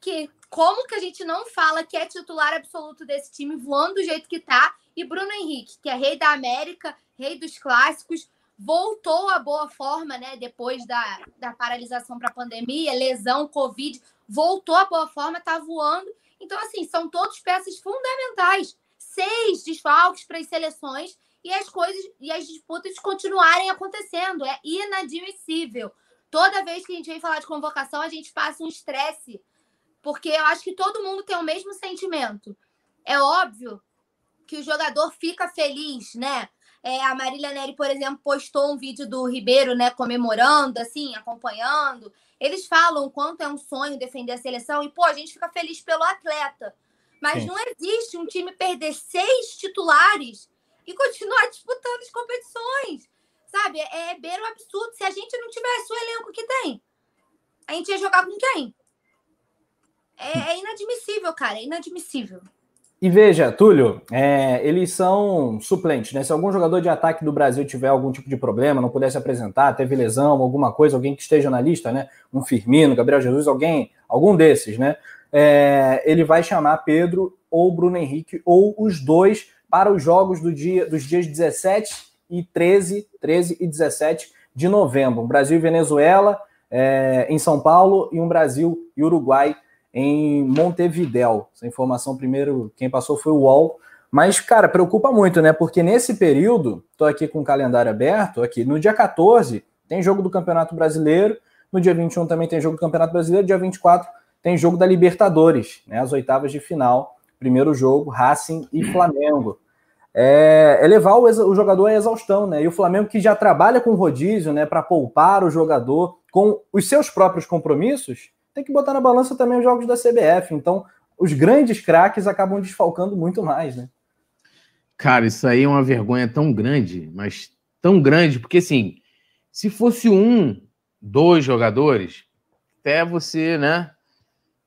que como que a gente não fala que é titular absoluto desse time, voando do jeito que tá, e Bruno Henrique, que é rei da América, rei dos clássicos, voltou à boa forma, né? Depois da, da paralisação para a pandemia, lesão, Covid, voltou à boa forma, tá voando. Então, assim, são todos peças fundamentais. Seis desfalques para as seleções e as coisas e as disputas continuarem acontecendo. É inadmissível. Toda vez que a gente vem falar de convocação, a gente passa um estresse, porque eu acho que todo mundo tem o mesmo sentimento. É óbvio que o jogador fica feliz, né? É, a Marília Neri, por exemplo, postou um vídeo do Ribeiro, né, comemorando, assim, acompanhando. Eles falam o quanto é um sonho defender a seleção e, pô, a gente fica feliz pelo atleta. Mas Sim. não existe um time perder seis titulares e continuar disputando as competições. Sabe? É, é beira o absurdo. Se a gente não tivesse o elenco que tem, a gente ia jogar com quem? É, é inadmissível, cara. É inadmissível. E veja, Túlio, é, eles são suplentes, né? Se algum jogador de ataque do Brasil tiver algum tipo de problema, não pudesse apresentar, teve lesão, alguma coisa, alguém que esteja na lista, né? Um Firmino, Gabriel Jesus, alguém, algum desses, né? É, ele vai chamar Pedro ou Bruno Henrique ou os dois para os jogos do dia, dos dias 17 e 13, 13 e 17 de novembro. Brasil e Venezuela é, em São Paulo e um Brasil e Uruguai em Montevidéu. Essa informação, primeiro, quem passou foi o UOL. Mas, cara, preocupa muito, né? Porque nesse período, tô aqui com o calendário aberto, aqui, no dia 14 tem jogo do Campeonato Brasileiro, no dia 21 também tem jogo do Campeonato Brasileiro, dia 24 tem jogo da Libertadores, né? As oitavas de final, primeiro jogo, Racing e Flamengo. É, é levar o, o, jogador à exaustão, né? E o Flamengo que já trabalha com rodízio, né, para poupar o jogador com os seus próprios compromissos, tem que botar na balança também os jogos da CBF. Então, os grandes craques acabam desfalcando muito mais, né? Cara, isso aí é uma vergonha tão grande, mas tão grande, porque assim, se fosse um, dois jogadores, até você, né?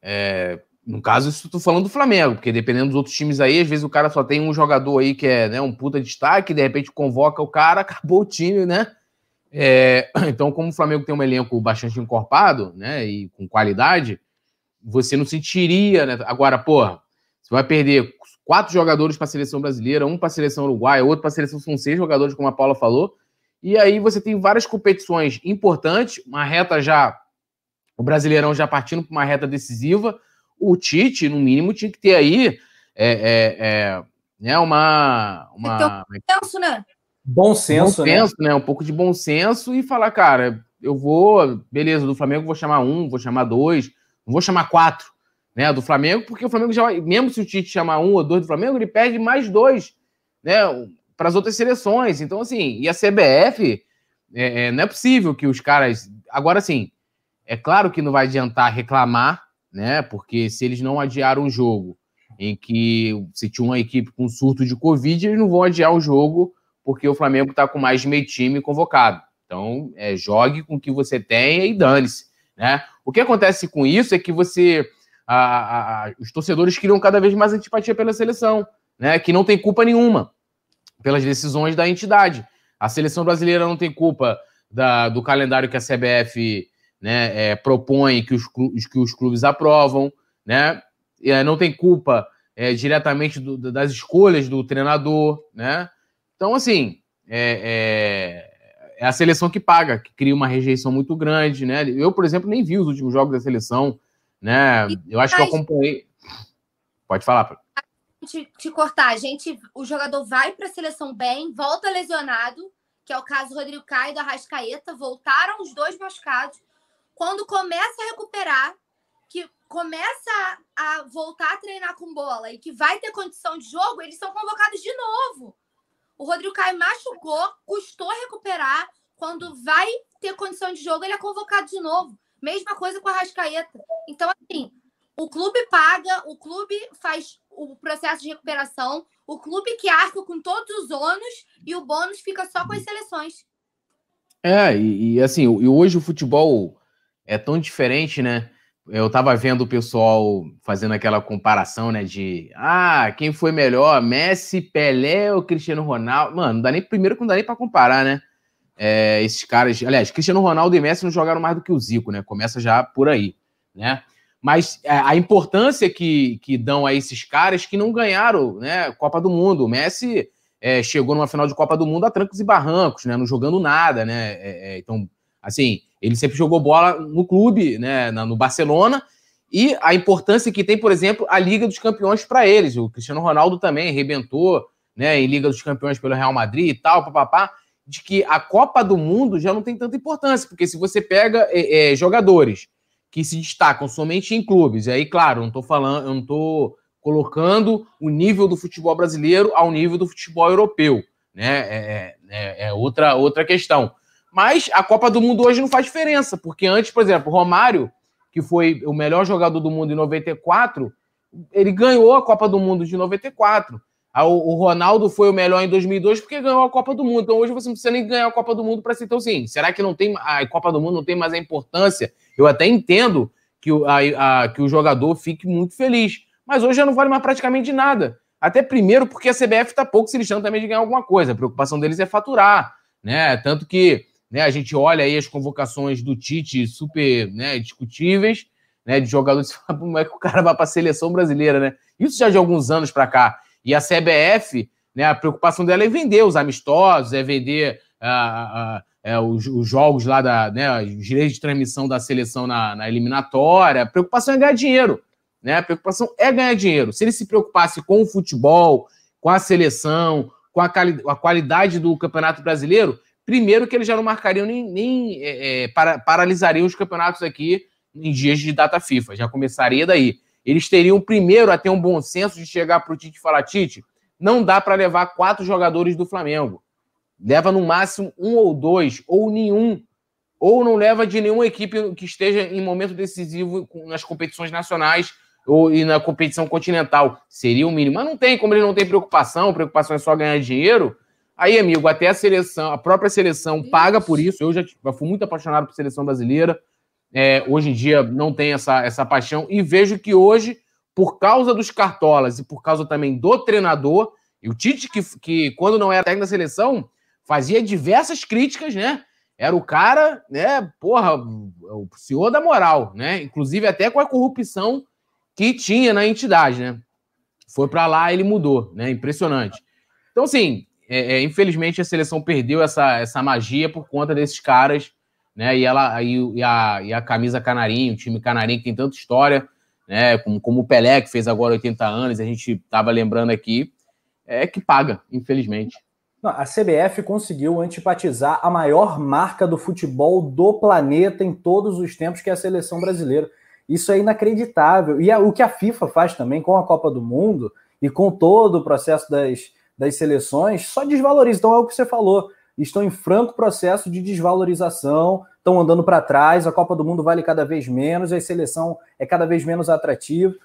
É, no caso, isso estou falando do Flamengo, porque dependendo dos outros times aí, às vezes o cara só tem um jogador aí que é né, um puta destaque, de repente convoca o cara, (laughs) acabou o time, né? É, (clears throat) então, como o Flamengo tem um elenco bastante encorpado, né, e com qualidade, você não sentiria, né? Agora, porra, você vai perder quatro jogadores para a seleção brasileira, um para a seleção uruguaia, outro para a seleção, são seis jogadores, como a Paula falou, e aí você tem várias competições importantes, uma reta já, o Brasileirão já partindo para uma reta decisiva, o Tite, no mínimo, tinha que ter aí é, é, é né, uma. uma... Tem né? Bom senso, bom senso né? né? Um pouco de bom senso e falar, cara, eu vou, beleza, do Flamengo vou chamar um, vou chamar dois, não vou chamar quatro, né? Do Flamengo, porque o Flamengo já, mesmo se o Tite chamar um ou dois do Flamengo, ele perde mais dois, né? Para as outras seleções. Então, assim, e a CBF, é, é, não é possível que os caras. Agora, sim, é claro que não vai adiantar reclamar, né? Porque se eles não adiaram o jogo em que se tinha uma equipe com surto de Covid, eles não vão adiar o jogo porque o Flamengo está com mais de meio time convocado. Então, é, jogue com o que você tenha e dane-se. Né? O que acontece com isso é que você. A, a, os torcedores criam cada vez mais antipatia pela seleção, né? Que não tem culpa nenhuma pelas decisões da entidade. A seleção brasileira não tem culpa da, do calendário que a CBF né, é, propõe, que os, que os clubes aprovam, né? E, não tem culpa é, diretamente do, das escolhas do treinador, né? Então, assim, é, é, é, a seleção que paga, que cria uma rejeição muito grande, né? Eu, por exemplo, nem vi os últimos jogos da seleção, né? Eu acho que eu acompanhei. Pode falar. Te, te cortar, a gente, o jogador vai para a seleção bem, volta lesionado, que é o caso do Rodrigo Caio e do Arrascaeta, voltaram os dois machucados. Quando começa a recuperar, que começa a voltar a treinar com bola e que vai ter condição de jogo, eles são convocados de novo. O Rodrigo Caio machucou, custou recuperar. Quando vai ter condição de jogo, ele é convocado de novo. Mesma coisa com a Rascaeta. Então, assim, o clube paga, o clube faz o processo de recuperação, o clube que arca com todos os ônus e o bônus fica só com as seleções. É, e, e assim, e hoje o futebol é tão diferente, né? Eu tava vendo o pessoal fazendo aquela comparação, né? De ah, quem foi melhor, Messi, Pelé ou Cristiano Ronaldo? Mano, não dá nem primeiro que não dá nem para comparar, né? É, esses caras, aliás, Cristiano Ronaldo e Messi não jogaram mais do que o Zico, né? Começa já por aí, né? Mas é, a importância que, que dão a esses caras que não ganharam, né? Copa do Mundo. O Messi é, chegou numa final de Copa do Mundo a trancos e barrancos, né? Não jogando nada, né? É, é então, assim, ele sempre jogou bola no clube, né? No Barcelona. E a importância que tem, por exemplo, a Liga dos Campeões para eles. O Cristiano Ronaldo também arrebentou, né? Em Liga dos Campeões pelo Real Madrid e tal, papapá de que a Copa do Mundo já não tem tanta importância, porque se você pega é, é, jogadores que se destacam somente em clubes, e aí, claro, não estou falando, eu não estou colocando o nível do futebol brasileiro ao nível do futebol europeu, né? É, é, é, outra, outra questão. Mas a Copa do Mundo hoje não faz diferença, porque antes, por exemplo, Romário, que foi o melhor jogador do mundo em 94, ele ganhou a Copa do Mundo de 94. Ah, o Ronaldo foi o melhor em 2002 porque ganhou a Copa do Mundo. Então hoje você não precisa nem ganhar a Copa do Mundo para ser. Então, sim, será que não tem a Copa do Mundo não tem mais a importância? Eu até entendo que o, a, a, que o jogador fique muito feliz, mas hoje já não vale mais praticamente nada. Até primeiro porque a CBF está pouco se lixando também de ganhar alguma coisa. A preocupação deles é faturar, né? Tanto que né, a gente olha aí as convocações do Tite super né, discutíveis, né? De jogadores, (laughs) como é que o cara vai para a seleção brasileira, né? Isso já de alguns anos para cá. E a CBF, né, a preocupação dela é vender os amistosos, é vender uh, uh, uh, os, os, jogos lá, da, né, os direitos de transmissão da seleção na, na, eliminatória. A preocupação é ganhar dinheiro. Né? A preocupação é ganhar dinheiro. Se ele se preocupasse com o futebol, com a seleção, com a, a qualidade do Campeonato Brasileiro, primeiro que eles já não marcariam nem, nem é, é, para, paralisariam os campeonatos aqui em dias de data FIFA. Já começaria daí eles teriam primeiro a ter um bom senso de chegar para o Tite e falar: Tite, não dá para levar quatro jogadores do Flamengo. Leva no máximo um ou dois, ou nenhum. Ou não leva de nenhuma equipe que esteja em momento decisivo nas competições nacionais ou e na competição continental. Seria o mínimo. Mas não tem, como ele não tem preocupação, preocupação é só ganhar dinheiro. Aí, amigo, até a seleção, a própria seleção paga por isso. Eu já fui muito apaixonado por seleção brasileira é, hoje em dia não tem essa, essa paixão, e vejo que hoje, por causa dos cartolas e por causa também do treinador, e o Tite, que, que quando não era técnico da seleção, fazia diversas críticas, né? Era o cara, né? Porra, o senhor da moral, né? Inclusive até com a corrupção que tinha na entidade, né? Foi para lá, ele mudou, né? Impressionante. Então, assim, é, é, infelizmente a seleção perdeu essa, essa magia por conta desses caras né? E ela e, e, a, e a camisa canarinho, o time canarinho que tem tanta história, né? Como, como o Pelé, que fez agora 80 anos, a gente estava lembrando aqui, é que paga, infelizmente. Não, a CBF conseguiu antipatizar a maior marca do futebol do planeta em todos os tempos, que é a seleção brasileira. Isso é inacreditável. E é o que a FIFA faz também com a Copa do Mundo e com todo o processo das, das seleções, só desvaloriza. Então é o que você falou estão em franco processo de desvalorização, estão andando para trás, a Copa do Mundo vale cada vez menos, a seleção é cada vez menos atrativa.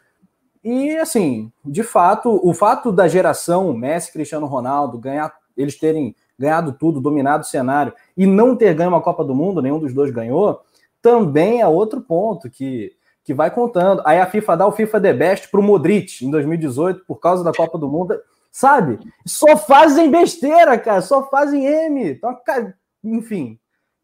E assim, de fato, o fato da geração Messi, Cristiano Ronaldo ganhar, eles terem ganhado tudo, dominado o cenário e não ter ganho uma Copa do Mundo, nenhum dos dois ganhou, também é outro ponto que que vai contando. Aí a FIFA dá o FIFA The Best para o Modric em 2018 por causa da Copa do Mundo sabe? Só fazem besteira, cara, só fazem M. Então, enfim,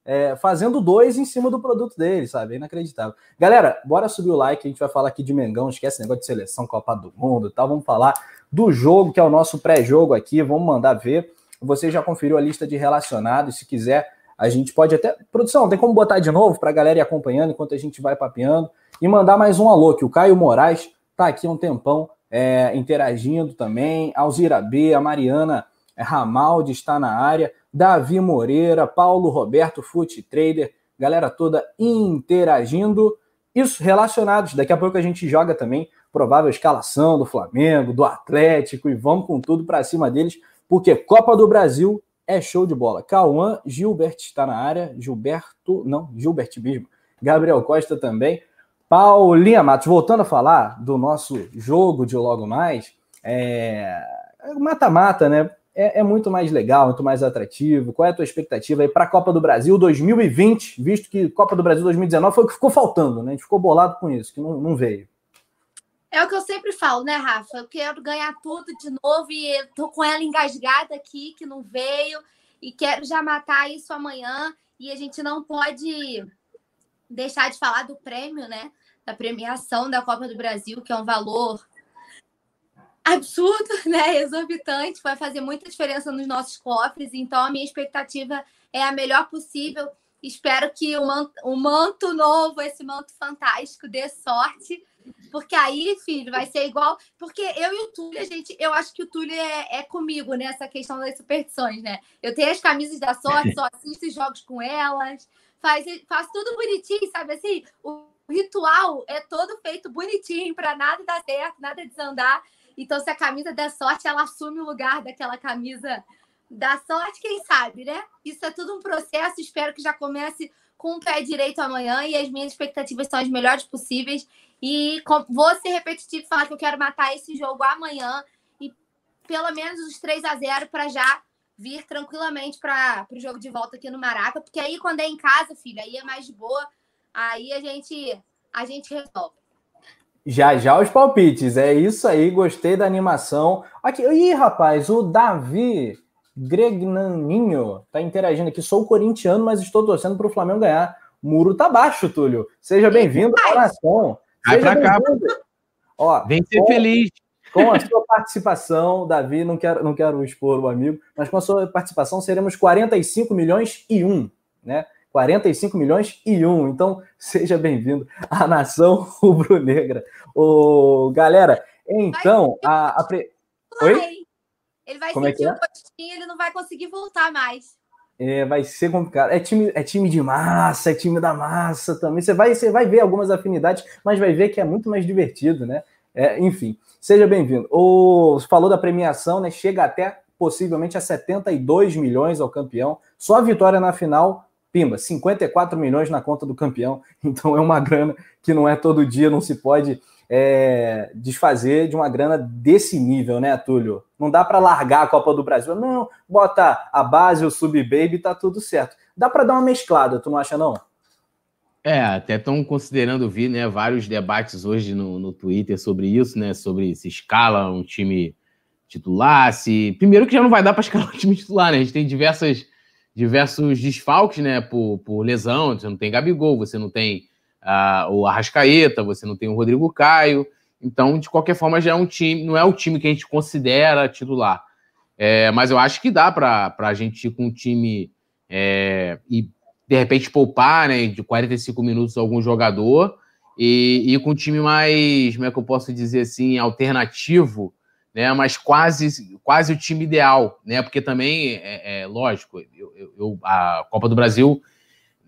é, fazendo dois em cima do produto deles, sabe? É inacreditável. Galera, bora subir o like, a gente vai falar aqui de Mengão, esquece negócio de seleção, Copa do Mundo e tal. Vamos falar do jogo, que é o nosso pré-jogo aqui, vamos mandar ver. Você já conferiu a lista de relacionados, se quiser, a gente pode até. Produção, tem como botar de novo para a galera ir acompanhando enquanto a gente vai papeando e mandar mais um alô, que o Caio Moraes tá aqui há um tempão é, interagindo também. Alzira B, a Mariana Ramaldi está na área. Davi Moreira, Paulo Roberto, Foot Trader, galera toda interagindo. Isso relacionados. Daqui a pouco a gente joga também provável escalação do Flamengo, do Atlético e vamos com tudo para cima deles, porque Copa do Brasil é show de bola. Cauã Gilbert está na área, Gilberto, não, Gilbert mesmo. Gabriel Costa também. Paulinha Matos, voltando a falar do nosso jogo de logo mais, é mata-mata, né? É, é, muito mais legal, muito mais atrativo. Qual é a tua expectativa aí para a Copa do Brasil 2020, visto que Copa do Brasil 2019 foi o que ficou faltando, né? A gente ficou bolado com isso, que não, não veio. É o que eu sempre falo, né, Rafa? Eu quero ganhar tudo de novo e tô com ela engasgada aqui, que não veio, e quero já matar isso amanhã. E a gente não pode deixar de falar do prêmio, né? Da premiação da Copa do Brasil, que é um valor absurdo, (laughs) né? Exorbitante, vai fazer muita diferença nos nossos cofres. Então, a minha expectativa é a melhor possível. Espero que o manto, o manto novo, esse manto fantástico, dê sorte porque aí, filho, vai ser igual. Porque eu e o Túlio, gente, eu acho que o Túlio é, é comigo nessa questão das superstições, né? Eu tenho as camisas da sorte, só assisto jogos com elas, faz, faço tudo bonitinho, sabe assim? O ritual é todo feito bonitinho para nada dar certo, nada desandar. Então, se a camisa der sorte, ela assume o lugar daquela camisa da sorte, quem sabe, né? Isso é tudo um processo. Espero que já comece com o pé direito amanhã e as minhas expectativas são as melhores possíveis. E vou ser repetitivo e falar que eu quero matar esse jogo amanhã e pelo menos os 3 a 0 para já vir tranquilamente para o jogo de volta aqui no Maraca, porque aí quando é em casa, filho, aí é mais de boa, aí a gente a gente resolve. Já já os palpites, é isso aí, gostei da animação. Aqui, ih, rapaz, o Davi Gregnaninho tá interagindo aqui. Sou corintiano, mas estou torcendo para o Flamengo ganhar. O muro tá baixo, Túlio. Seja bem-vindo à nação. Vai para cá. Ó, Vem ser com, feliz. Com a sua participação, Davi, não quero, não quero expor o amigo, mas com a sua participação seremos 45 milhões e um, né? 45 milhões e um. Então, (laughs) seja bem-vindo à nação (laughs) rubro-negra. Ô, galera, então, a, a pre... Oi? Ele vai Como sentir é é? o gostinho, ele não vai conseguir voltar mais. É, vai ser complicado. É time, é time de massa, é time da massa também. Você vai, você vai ver algumas afinidades, mas vai ver que é muito mais divertido, né? É, enfim, seja bem-vindo. O falou da premiação, né? Chega até possivelmente a 72 milhões ao campeão. Só a vitória na final, pimba, 54 milhões na conta do campeão. (laughs) Então é uma grana que não é todo dia, não se pode é, desfazer de uma grana desse nível, né, Túlio? Não dá para largar a Copa do Brasil. Não, bota a base, o sub-baby, tá tudo certo. Dá para dar uma mesclada, tu não acha, não? É, até estão considerando vir né, vários debates hoje no, no Twitter sobre isso, né? Sobre se escala um time titular, se. Primeiro que já não vai dar para escalar (laughs) um time titular, né? A gente tem diversas, diversos desfalques, né? Por, por lesão, você não tem Gabigol, você não tem uh, o Arrascaeta, você não tem o Rodrigo Caio. Então, de qualquer forma, já é um time, não é o time que a gente considera titular. É, mas eu acho que dá para a gente ir com um time é, e de repente poupar né, de 45 minutos algum jogador e ir com um time mais, como é que eu posso dizer assim, alternativo, né, mas quase, quase o time ideal, né? Porque também é, é lógico, eu, eu, a Copa do Brasil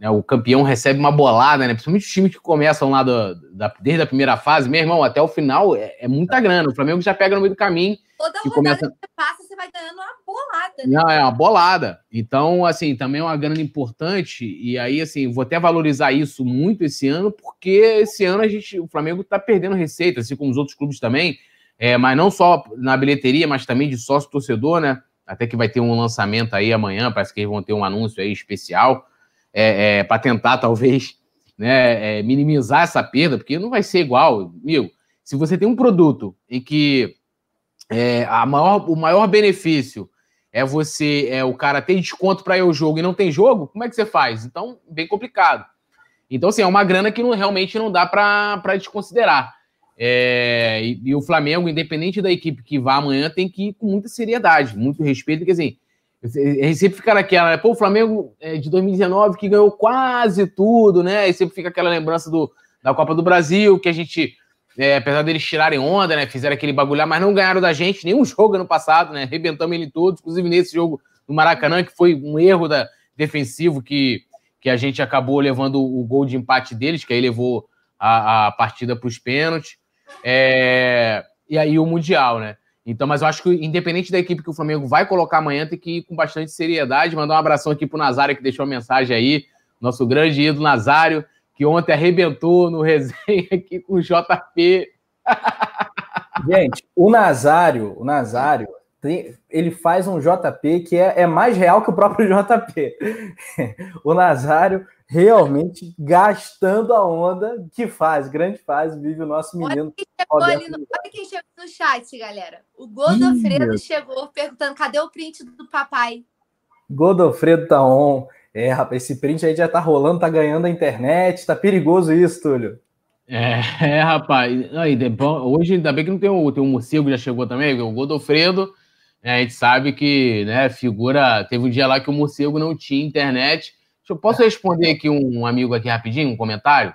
né, o campeão recebe uma bolada, né? Principalmente os times que começam lá do, da, desde a primeira fase, meu irmão, até o final é, é, muita grana. O Flamengo já pega no meio do caminho. Toda rodada começa... que você passa, você vai ganhando uma bolada. Né? Não, é uma bolada. Então, assim, também é uma grana importante. E aí, assim, vou até valorizar isso muito esse ano, porque esse ano a gente, o Flamengo está perdendo receita, assim como os outros clubes também. É, mas não só na bilheteria, mas também de sócio torcedor, né? Até que vai ter um lançamento aí amanhã, parece que eles vão ter um anúncio aí especial é, é, para tentar, (laughs) talvez, né, é, minimizar essa perda, porque não vai ser igual. Meu, se você tem um produto em que é, a maior, o maior benefício é você, é o cara ter desconto para ir ao jogo e não tem jogo, como é que você faz? Então, bem complicado. Então, assim, é uma grana que não, realmente não dá para desconsiderar. É, e, e, o Flamengo, independente da equipe que vá amanhã, tem que ir com muita seriedade, muito respeito, porque assim, sempre fica naquela, né? Pô, o Flamengo é, de 2019 que ganhou quase tudo, né? E sempre fica aquela lembrança do, da Copa do Brasil, que a gente é, apesar deles tirarem onda, né? Fizeram aquele bagulhar, mas não ganharam da gente nenhum (laughs) jogo ano passado, né? Arrebentamos ele todos, inclusive nesse jogo do Maracanã, que foi um erro da, defensivo que, que a gente acabou levando o gol de empate deles, que aí levou a, a partida para os pênaltis. É, e aí o Mundial, né? Então, mas eu acho que, independente da equipe que o Flamengo vai colocar amanhã, tem que ir com bastante seriedade. Mandar um abração aqui pro Nazário, que deixou a mensagem aí. Nosso grande ídolo Nazário, que ontem arrebentou no (laughs) resenha aqui com o JP. (laughs) Gente, o Nazário, o Nazário, ele faz um JP que é, é mais real que o próprio (laughs) JP. o Nazário realmente gastando a onda que faz, grande faz, vive o nosso menino. Olha quem chegou, no, olha quem chegou no chat, galera. O Godofredo chegou perguntando: cadê o print do papai? Godofredo tá on. É, rapaz, esse print aí já tá rolando, tá ganhando a internet, tá perigoso isso, Túlio. É, (laughs) é rapaz. Aí, hoje ainda bem que não tem um, tem um morcego já chegou também, o Godofredo. É, a gente sabe que, né, figura. Teve um dia lá que o morcego não tinha internet. Eu posso responder aqui um amigo aqui rapidinho, um comentário?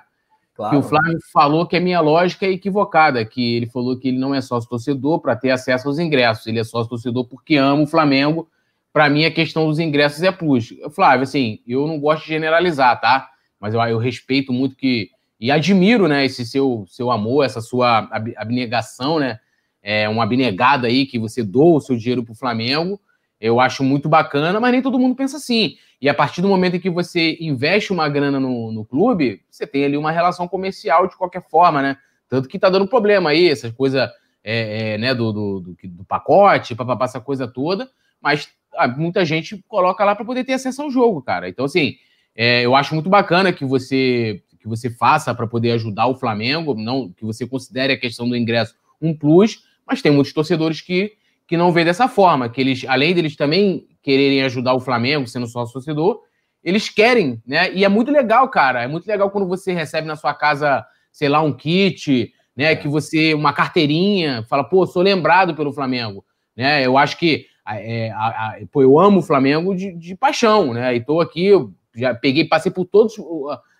Claro. Que o Flávio falou que a minha lógica é equivocada, que ele falou que ele não é sócio torcedor para ter acesso aos ingressos, ele é sócio torcedor porque ama o Flamengo. Para mim, a questão dos ingressos é plus. Flávio, assim, eu não gosto de generalizar, tá? Mas eu, eu respeito muito que. E admiro, né, esse seu, seu amor, essa sua abnegação, né? É uma abnegada aí que você doa o seu dinheiro para o Flamengo. Eu acho muito bacana, mas nem todo mundo pensa assim. E a partir do momento em que você investe uma grana no, no clube, você tem ali uma relação comercial de qualquer forma, né? Tanto que tá dando problema aí, essas coisas é, é, né, do, do, do, do pacote, papapá, essa coisa toda, mas ah, muita gente coloca lá para poder ter acesso ao jogo, cara. Então, assim, é, eu acho muito bacana que você que você faça para poder ajudar o Flamengo, não que você considere a questão do ingresso um plus, mas tem muitos torcedores que que não vê dessa forma, que eles, além deles também quererem ajudar o Flamengo, sendo sócio torcedor, eles querem, né? E é muito legal, cara. É muito legal quando você recebe na sua casa, sei lá, um kit, né? Que você, uma carteirinha, fala, pô, sou lembrado pelo Flamengo, né? Eu acho que, é, a, a, pô, eu amo o Flamengo de, de paixão, né? E tô aqui, já peguei, passei por todas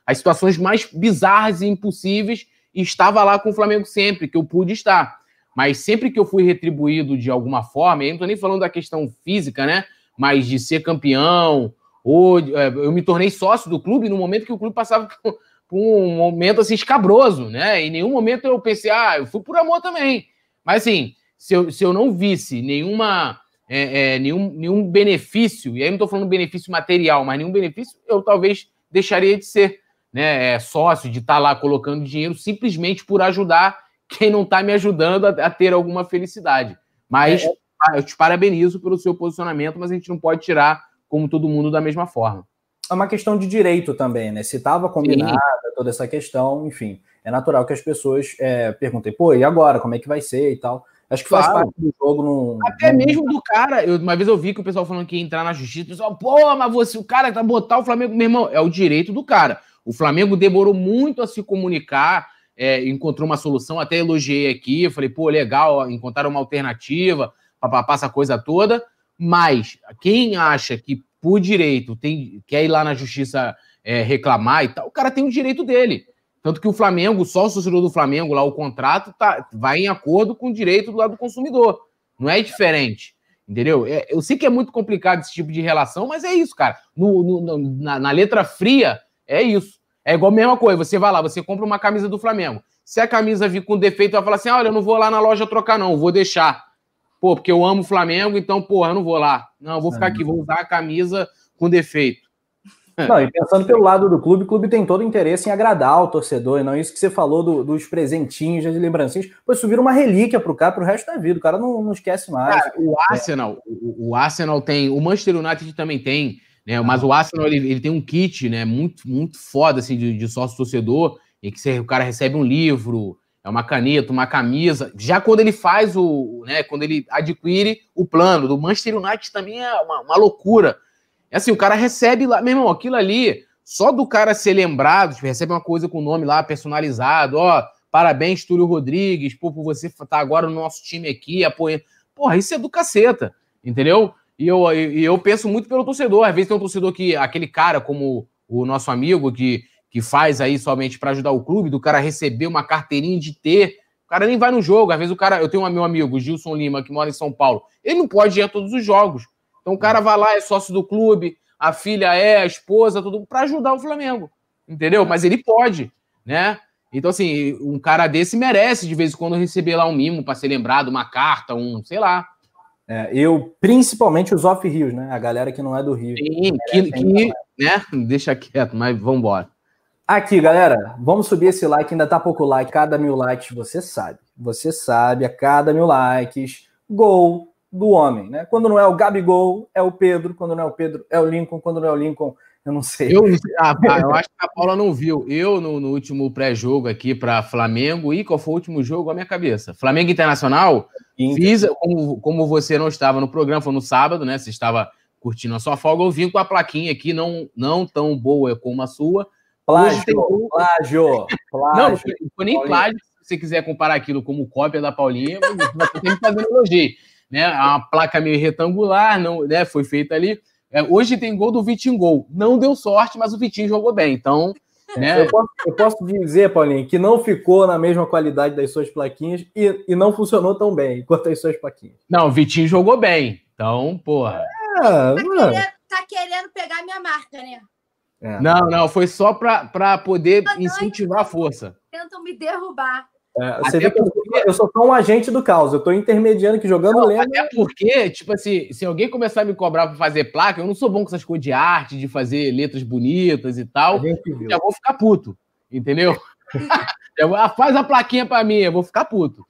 as situações mais bizarras e impossíveis e estava lá com o Flamengo sempre, que eu pude estar. Mas sempre que eu fui retribuído de alguma forma, eu não estou nem falando da questão física, né? Mas de ser campeão, ou é, eu me tornei sócio do clube no momento que o clube passava (laughs) por, um momento assim escabroso, né? Em nenhum momento eu pensei, ah, eu fui por amor também. Mas assim, se eu, se eu não visse nenhuma, é, é, nenhum, nenhum benefício, e aí não estou falando benefício material, mas nenhum benefício, eu talvez deixaria de ser né, é, sócio, de estar tá lá colocando dinheiro simplesmente por ajudar quem não está me ajudando a, a, ter alguma felicidade. Mas é, é. Eu te parabenizo pelo seu posicionamento, mas a gente não pode tirar como todo mundo da mesma forma. É uma questão de direito também, né? Se estava combinada Sim. toda essa questão, enfim, é natural que as pessoas é, perguntem, pô, e agora? Como é que vai ser e tal? Acho que faz claro. parte do jogo. Num, Até num... mesmo do cara. Eu, uma vez eu vi que o pessoal falando que ia entrar na justiça, o pessoal, pô, mas você, o cara tá botar o Flamengo, meu irmão, é o direito do cara. O Flamengo demorou muito a se comunicar é, encontrou uma solução, até elogiei aqui, eu falei, pô, legal, encontraram uma alternativa, papapá, essa coisa toda, mas quem acha que por direito tem, quer ir lá na justiça é, reclamar e tal, o cara tem o direito dele. Tanto que o Flamengo, só o sucessor do Flamengo, lá o contrato, tá, vai em acordo com o direito do lado do consumidor. Não é diferente. Entendeu? É, eu sei que é muito complicado esse tipo de relação, mas é isso, cara. No, no, na, na letra fria, é isso. É igual a mesma coisa, você vai lá, você compra uma camisa do Flamengo. Se a camisa vir com defeito, vai falar assim: olha, eu não vou lá na loja trocar, não, vou deixar. Pô, porque eu amo o Flamengo, então, porra, eu não vou lá. Não, eu vou ficar aqui, vou usar a camisa com defeito. Não, e pensando pelo lado do clube, o clube tem todo o interesse em agradar o torcedor, e não isso que você falou do, dos presentinhos, das lembrancinhas. Pô, isso vira uma relíquia pro cara pro resto da vida. O cara não, não esquece mais. Cara, o Arsenal, é. o, o Arsenal tem, o Manchester United também tem né? Mas o Arsenal ele, ele tem um kit né, muito, muito foda assim, de, de sócio torcedor, em que você, o cara recebe um livro, é uma caneta, uma camisa. Já quando ele faz o. Né, quando ele adquire o plano do Manchester United também é uma, uma loucura. É assim, o cara recebe lá, meu irmão, aquilo ali, só do cara ser lembrado, tipo, recebe uma coisa com o nome lá personalizado, ó, parabéns, Túlio Rodrigues, pô, por você estar tá agora no nosso time aqui, apoiando. Porra, isso é do caceta, entendeu? E eu, e eu penso muito pelo torcedor. Às vezes tem um torcedor que, aquele cara como o nosso amigo, que, que faz aí somente para ajudar o clube, do cara receber uma carteirinha de ter O cara nem vai no jogo. Às vezes o cara. Eu tenho um meu amigo, Gilson Lima, que mora em São Paulo. Ele não pode ir a todos os jogos. Então o cara vai lá, é sócio do clube, a filha é, a esposa, tudo, para ajudar o Flamengo. Entendeu? Mas ele pode, né? Então, assim, um cara desse merece de vez em quando receber lá um mimo para ser lembrado, uma carta, um, sei lá. É, eu, principalmente os off-rios, né? A galera que não é do Rio. Sim, que, que né? Deixa quieto, mas vamos embora. Aqui, galera, vamos subir esse like, ainda tá pouco like, cada mil likes, você sabe. Você sabe, a cada mil likes, gol do homem, né? Quando não é o Gabigol, é o Pedro, quando não é o Pedro, é o Lincoln, quando não é o Lincoln, eu não sei. Eu, ah, eu acho que a Paula não viu. Eu, no, no último pré-jogo aqui para Flamengo, e qual foi o último jogo? A minha cabeça. Flamengo Internacional, Inter. fiz, como, como você não estava no programa, foi no sábado, né? Você estava curtindo a sua folga, eu vim com a plaquinha aqui, não, não tão boa como a sua. Plágio, tem... plágio, plágio. Não, não foi nem plágio. Se você quiser comparar aquilo como cópia da Paulinha, você tem que fazer elogio. Né? Uma placa meio retangular, não, né? foi feita ali. É, hoje tem gol do Vitinho Não deu sorte, mas o Vitinho jogou bem. Então, né? Eu posso, eu posso, dizer, Paulinho, que não ficou na mesma qualidade das suas plaquinhas e, e não funcionou tão bem quanto as suas plaquinhas. Não, o Vitinho jogou bem. Então, porra. É, tá, querendo, tá, querendo, pegar minha marca, né? É. Não, não, foi só para poder incentivar a força. Tentam me derrubar. É, você vê que eu, eu sou só um agente do caos, eu estou intermediando que jogando lendo. Até porque, tipo assim, se alguém começar a me cobrar para fazer placa, eu não sou bom com essas coisas de arte, de fazer letras bonitas e tal. Já vou ficar puto, entendeu? (laughs) ah, faz a plaquinha para mim, eu vou ficar puto.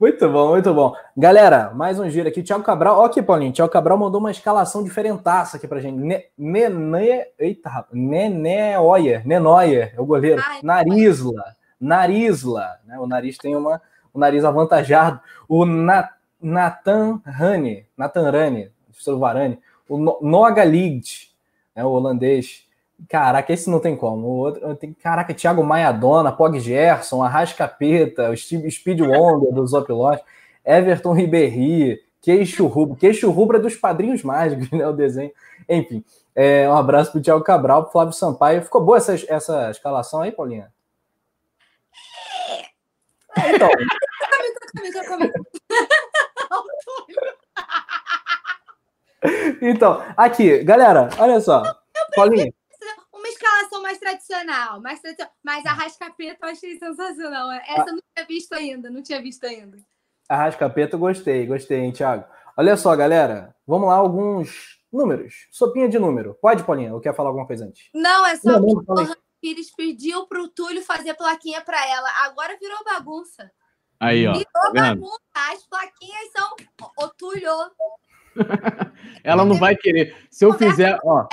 Muito bom, muito bom. Galera, mais um giro aqui. Tiago Cabral, ó aqui, Paulinho. Tiago Cabral mandou uma escalação diferentaça aqui pra gente. Nenê. Eita, rapaz. Nené Oyer. Nenoyer, é o goleiro. Ai, Narizla. Narizla, né? O nariz tem uma, o nariz avantajado. O Na, Nathan Rani, Nathan Rani, professor Varane, o Noga Lid, né? o holandês. Caraca, esse não tem como. O outro, tem, caraca, Thiago Maiadona, Pog Gerson, Arrascapeta, o Speed Wonder do Zopilot, Everton Ribéry, Queixo Rubro. Queixo Rubro é dos padrinhos mágicos, (laughs) né? O desenho. Enfim, é, um abraço para o Thiago Cabral, para Flávio Sampaio. Ficou boa essa, essa escalação aí, Paulinha? Então. (laughs) então, aqui, galera, olha só. Paulinha. Escalação mais tradicional, mais tradicional. Mas a Rascapeta eu achei sensacional. Essa eu não tinha visto ainda, não tinha visto ainda. A Rascapeta eu gostei, gostei, hein, Thiago? Olha só, galera. Vamos lá, alguns números. Sopinha de número. Pode, Paulinha? Ou quer falar alguma coisa antes? Não, é só. Não, não, Pires pediu para o Túlio fazer plaquinha para ela. Agora virou bagunça. Aí, ó. Virou tá bagunça. As plaquinhas são o Túlio. (laughs) ela não vai querer. Se eu fizer, ó.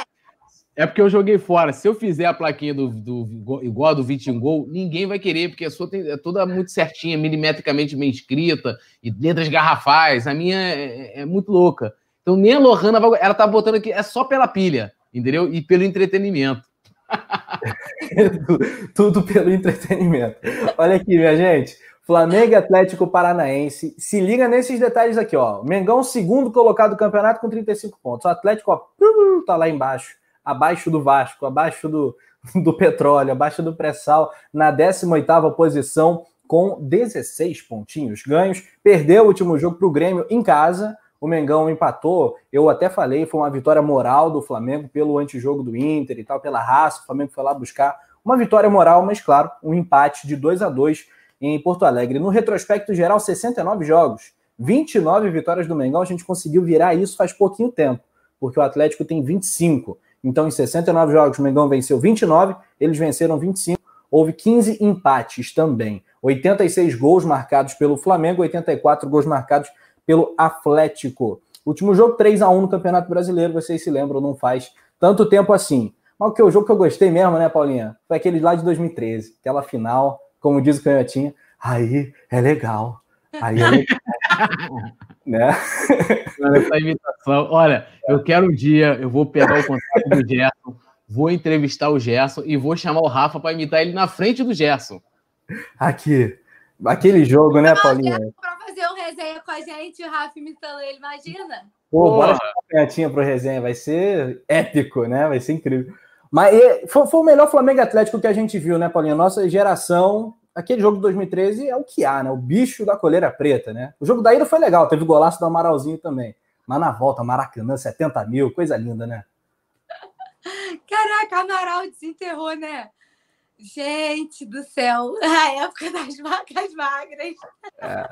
É porque eu joguei fora. Se eu fizer a plaquinha do, do igual a do Vitingol, ninguém vai querer, porque a sua tem, é toda muito certinha, milimetricamente bem escrita, e letras garrafais. A minha é, é, é muito louca. Então nem a Lohana vai, ela tá botando aqui, é só pela pilha, entendeu? E pelo entretenimento. (laughs) Tudo pelo entretenimento. Olha aqui, minha gente. Flamengo Atlético Paranaense. Se liga nesses detalhes aqui, ó. Mengão, segundo colocado do campeonato com 35 pontos. O Atlético, ó, tá lá embaixo, abaixo do Vasco, abaixo do, (laughs) do petróleo, abaixo do pré-sal, na 18ª posição com 16 pontinhos ganhos. Perdeu o último jogo para o Grêmio em casa o Mengão empatou. Eu até falei, foi uma vitória moral do Flamengo pelo antijogo do Inter e tal, pela raça. O Flamengo foi lá buscar uma vitória moral, mas claro, um empate de 2 a 2 em Porto Alegre. No retrospecto geral, 69 jogos, 29 vitórias do Mengão. A gente conseguiu virar isso faz pouquinho tempo, porque o Atlético tem 25. Então, em 69 jogos, o Mengão venceu 29, eles venceram 25. Houve 15 empates também. 86 gols marcados pelo Flamengo, 84 gols marcados pelo Atlético. Último jogo 3 a 1 no Campeonato Brasileiro, vocês se lembram, não faz tanto tempo assim. Mas o que o jogo que eu gostei mesmo, né, Paulinha? Foi aquele lá de 2013, aquela final, como diz o Canhotinha, aí é legal. Aí é legal. (laughs) né? (laughs) Essa imitação. Olha, eu quero um dia, eu vou pegar o contato do Gerson, vou entrevistar o Gerson e vou chamar o Rafa para imitar ele na frente do Gerson. Aqui, Aquele jogo, né, Paulinha? Pra fazer um resenha com a gente, o Rafa imitando ele, imagina. Pô, bora chamar a canhotinha pro resenha, vai ser épico, né? Vai ser incrível. Mas foi, foi, o melhor Flamengo Atlético que a gente viu, né, Paulinha? Nossa geração aquele jogo de 2013 é o que há, né? O bicho da coleira preta, né? O jogo da ida foi legal, teve golaço do Amaralzinho também. Mas na volta, Maracanã, 70 mil, coisa linda, né? (laughs) Caraca, Amaral desenterrou, né? Gente do céu, (laughs) a época das vacas magras. É.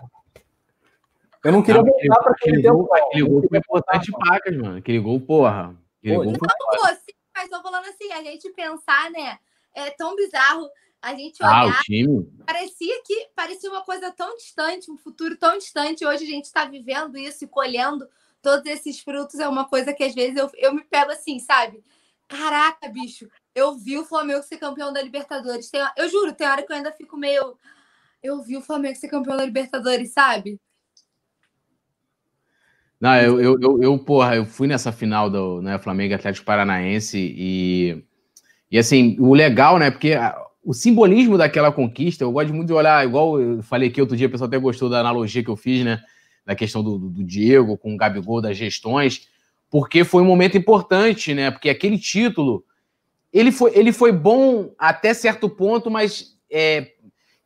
Eu não queria voltar para aquele gol. Aquele gol foi importante de vacas, mano. Aquele gol, porra. Aquele Pô, gol foi... Não, sim, mas tô falando assim, a gente pensar, né? É tão bizarro a gente olhar. Ah, o time. Parecia que parecia uma coisa tão distante, um futuro tão distante. Hoje a gente está vivendo isso e colhendo todos esses frutos. É uma coisa que às vezes eu, eu me pego assim, sabe? Caraca, bicho, eu vi o Flamengo ser campeão da Libertadores. Tem, eu juro, tem hora que eu ainda fico meio. Eu vi o Flamengo ser campeão da Libertadores, sabe? Não, eu, eu, eu, eu, porra, eu fui nessa final do né, Flamengo Atlético Paranaense e, e assim, o legal, né, porque a, o simbolismo daquela conquista, eu gosto muito de olhar, igual eu falei aqui outro dia, o pessoal até gostou da analogia que eu fiz, né, da questão do, do, Diego com o Gabigol, das gestões, porque foi um momento importante, né? Porque aquele título, ele foi, ele foi bom até certo ponto, mas é,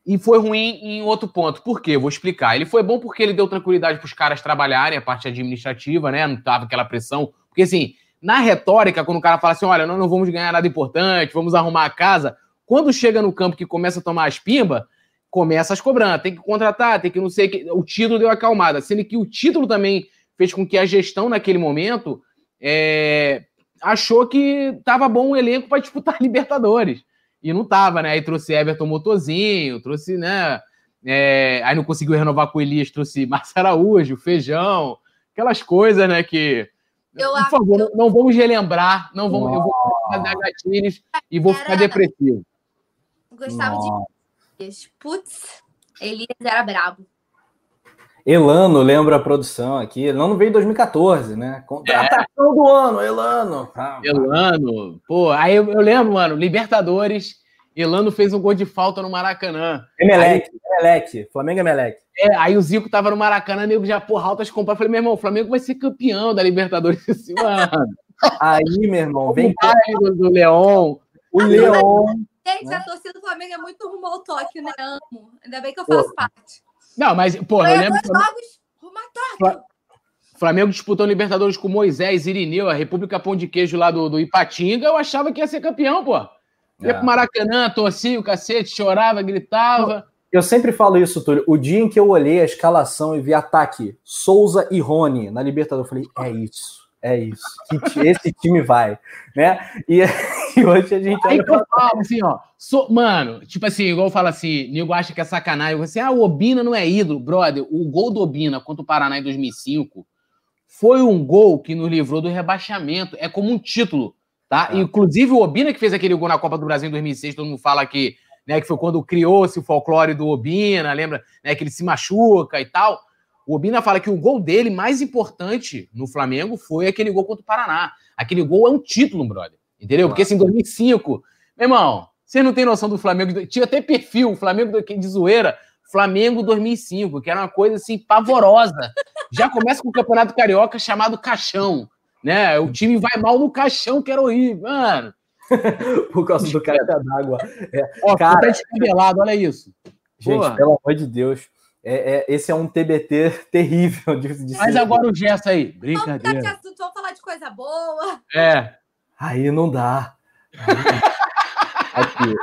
e foi ruim em outro ponto. Por quê? Vou explicar. Ele foi bom porque ele deu tranquilidade para os caras trabalharem a parte administrativa, né? Não tava aquela pressão. Porque assim, na retórica, quando o cara fala assim, olha, nós não vamos ganhar nada importante, vamos arrumar a casa, quando chega no campo que começa a tomar as pimbas, começa as cobranças, tem que contratar, tem que não sei o que. O título deu acalmada, sendo que o título também fez com que a gestão naquele momento é, achou que estava bom o elenco para disputar (laughs) Libertadores. E não estava, né? Aí trouxe Everton Motozinho, trouxe, né? É, aí não conseguiu renovar com o Elias, trouxe Márcio Araújo, Feijão, aquelas coisas, né? Que. Eu por favor, não, não vamos relembrar, não vamos. Eu vou dar gatilhos e vou ficar depressivo. Gostava de. Putz, Elias era brabo. Elano lembra a produção aqui. Elano veio em 2014, né? Contratação é. do ano, Elano. Ah, Elano, pô, aí eu, eu, lembro, mano, Libertadores, Elano fez um gol de falta no Maracanã. Emelec, aí, Emelec, Flamengo Emelec. É, aí o Zico tava no Maracanã, nego já, porra, altas compras. Falei, meu irmão, o Flamengo vai ser campeão da Libertadores esse ano. (laughs) Aí, meu irmão, vem do, do Leão. O Leão. Gente, né? a torcida do Flamengo é muito rumo ao toque, né? Amo. Ainda bem que eu faço pô. parte. Não, mas, porra, eu lembro. Jogos, Flamengo disputou Libertadores com Moisés, Irineu, a República Pão de Queijo lá do, do Ipatinga. Eu achava que ia ser campeão, pô. Ia é. pro Maracanã, torcia o cacete, chorava, gritava. Eu sempre falo isso, Túlio. O dia em que eu olhei a escalação e vi ataque Souza e Rony na Libertadores, eu falei: é isso. É isso. Esse time vai, né? E, (laughs) e hoje a gente. Aí eu falo assim, ó. So, mano, tipo assim, igual eu falo assim, Nego acha que é sacanagem. Você, assim, ah, o Obina não é ídolo. Brother, o gol do Obina contra o Paraná em 2005 foi um gol que nos livrou do rebaixamento. É como um título, tá? É. Inclusive o Obina que fez aquele gol na Copa do Brasil em 2006, todo mundo fala que, né, que foi quando criou-se o folclore do Obina, lembra? Né, que ele se machuca e tal. O Obina fala que o gol dele mais importante no Flamengo foi aquele gol contra o Paraná. Aquele gol é um título, brother. Entendeu? Porque assim, em 2005, meu irmão, você não tem noção do Flamengo. Tinha até perfil, Flamengo de zoeira, Flamengo 2005, que era uma coisa assim pavorosa. Já começa com o Campeonato Carioca chamado Caixão, né? O time vai mal no caixão, que era horrível, mano. (laughs) Por causa do caixa d'água. É, Ó, cara, tá descabelado, olha isso. Gente, Porra. pelo amor de Deus. É, é, esse é um TBT (laughs) terrível de, de Mas ser. agora o gesto aí. Brincadeira. Vamos, vamos falar de coisa boa. É. Aí não dá. Aqui.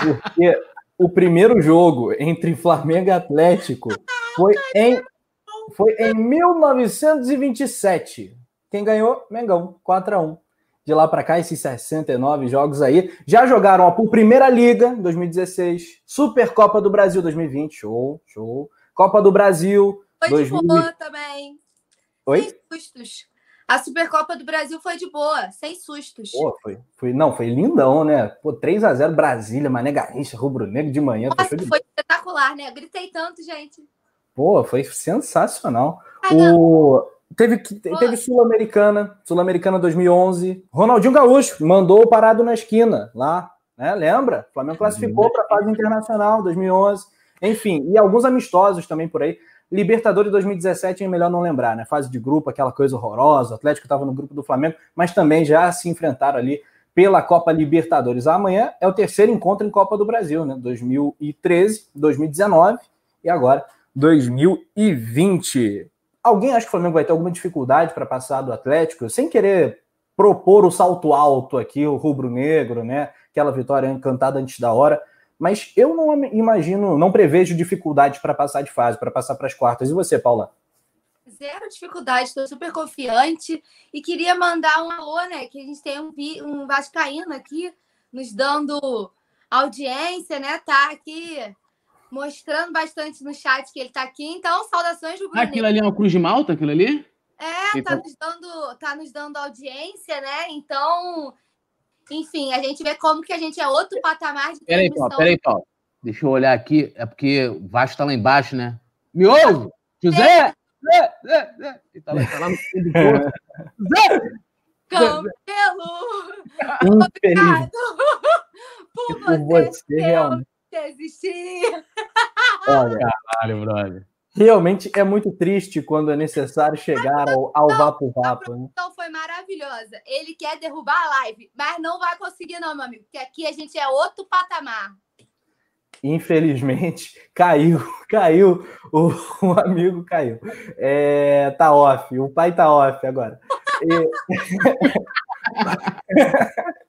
Porque o primeiro jogo entre Flamengo e Atlético foi em, foi em 1927. Quem ganhou? Mengão, 4 a 1 de lá para cá, esses 69 jogos aí. Já jogaram por Primeira Liga, 2016, Supercopa do Brasil 2020, show, show. Copa do Brasil. Foi 2000... de boa também. Oi? Sem sustos. A Supercopa do Brasil foi de boa, sem sustos. Pô, foi, foi, não, foi lindão, né? Pô, 3 a 0 Brasília, Mané Garrincha, Rubro Negro de manhã. Nossa, foi, foi espetacular, né? Eu gritei tanto, gente. Pô, foi sensacional. o... Teve, teve Sul-Americana, Sul-Americana 2011. Ronaldinho Gaúcho mandou parado na esquina lá, né? Lembra? O Flamengo classificou para a fase internacional 2011. Enfim, e alguns amistosos também por aí. Libertadores 2017 é melhor não lembrar, né? Fase de grupo, aquela coisa horrorosa. O Atlético estava no grupo do Flamengo, mas também já se enfrentaram ali pela Copa Libertadores. Amanhã é o terceiro encontro em Copa do Brasil, né? 2013, 2019 e agora 2020. Alguém acha que o Flamengo vai ter alguma dificuldade para passar do Atlético, sem querer propor o salto alto aqui, o rubro-negro, né? Aquela vitória encantada antes da hora. Mas eu não imagino, não prevejo dificuldade para passar de fase, para passar para as quartas. E você, Paula? Zero dificuldade, estou super confiante. E queria mandar um alô, né? Que a gente tem um, um Vascaíno aqui nos dando audiência, né? Tá aqui mostrando bastante no chat que ele tá aqui. Então, saudações do Bruno. Aquilo ali é uma cruz de malta, aquilo ali? É, tá nos, dando, tá nos dando audiência, né? Então, enfim, a gente vê como que a gente é outro patamar de Peraí, Paulo, peraí, Paulo. Deixa eu olhar aqui. É porque o Vasco tá lá embaixo, né? Me ouve! José! Zé, Zé, Zé. Ele tá lá, tá lá no fundo do poço. Zé! Campelo! Obrigado (laughs) por você, por você realmente desistir. Olha, caralho, brother. Realmente é muito triste quando é necessário chegar ao, ao vapo vapo. Né? Então foi maravilhosa. Ele quer derrubar a live, mas não vai conseguir, não, meu amigo, porque aqui a gente é outro patamar. Infelizmente, (laughs) caiu, caiu, o, o amigo caiu. É, tá off, o pai tá off agora. E...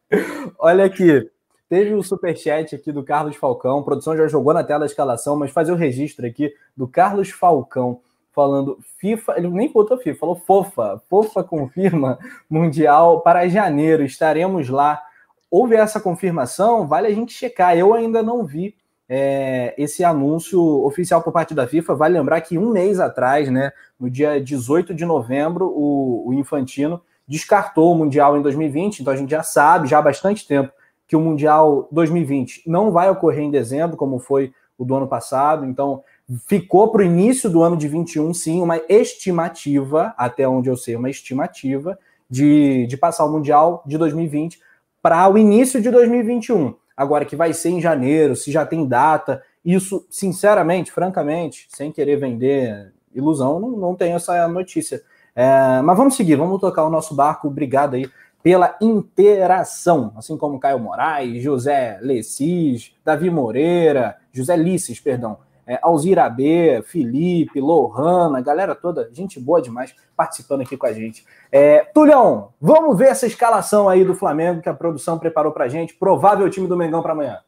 (laughs) Olha aqui, Teve o superchat aqui do Carlos Falcão. A produção já jogou na tela a escalação, mas fazer o registro aqui do Carlos Falcão falando FIFA, ele nem botou FIFA, falou fofa. Fofa confirma Mundial para janeiro. Estaremos lá. Houve essa confirmação? Vale a gente checar. Eu ainda não vi é, esse anúncio oficial por parte da FIFA. Vale lembrar que um mês atrás, né, no dia 18 de novembro, o, o Infantino descartou o Mundial em 2020, então a gente já sabe já há bastante tempo que o Mundial 2020 não vai ocorrer em dezembro, como foi o do ano passado. Então, ficou para o início do ano de 21, sim, uma estimativa, até onde eu sei, uma estimativa de, de passar o Mundial de 2020 para o início de 2021. Agora, que vai ser em janeiro, se já tem data, isso, sinceramente, francamente, sem querer vender ilusão, não, não tenho essa notícia. É, mas vamos seguir, vamos tocar o nosso barco. Obrigado aí pela interação, assim como Caio Moraes, José Lessis, Davi Moreira, José Lisses, perdão, é, Alzira B, Felipe, Lohana, galera toda, gente boa demais participando aqui com a gente. É, Tulhão, vamos ver essa escalação aí do Flamengo que a produção preparou pra gente, provável time do Mengão para amanhã.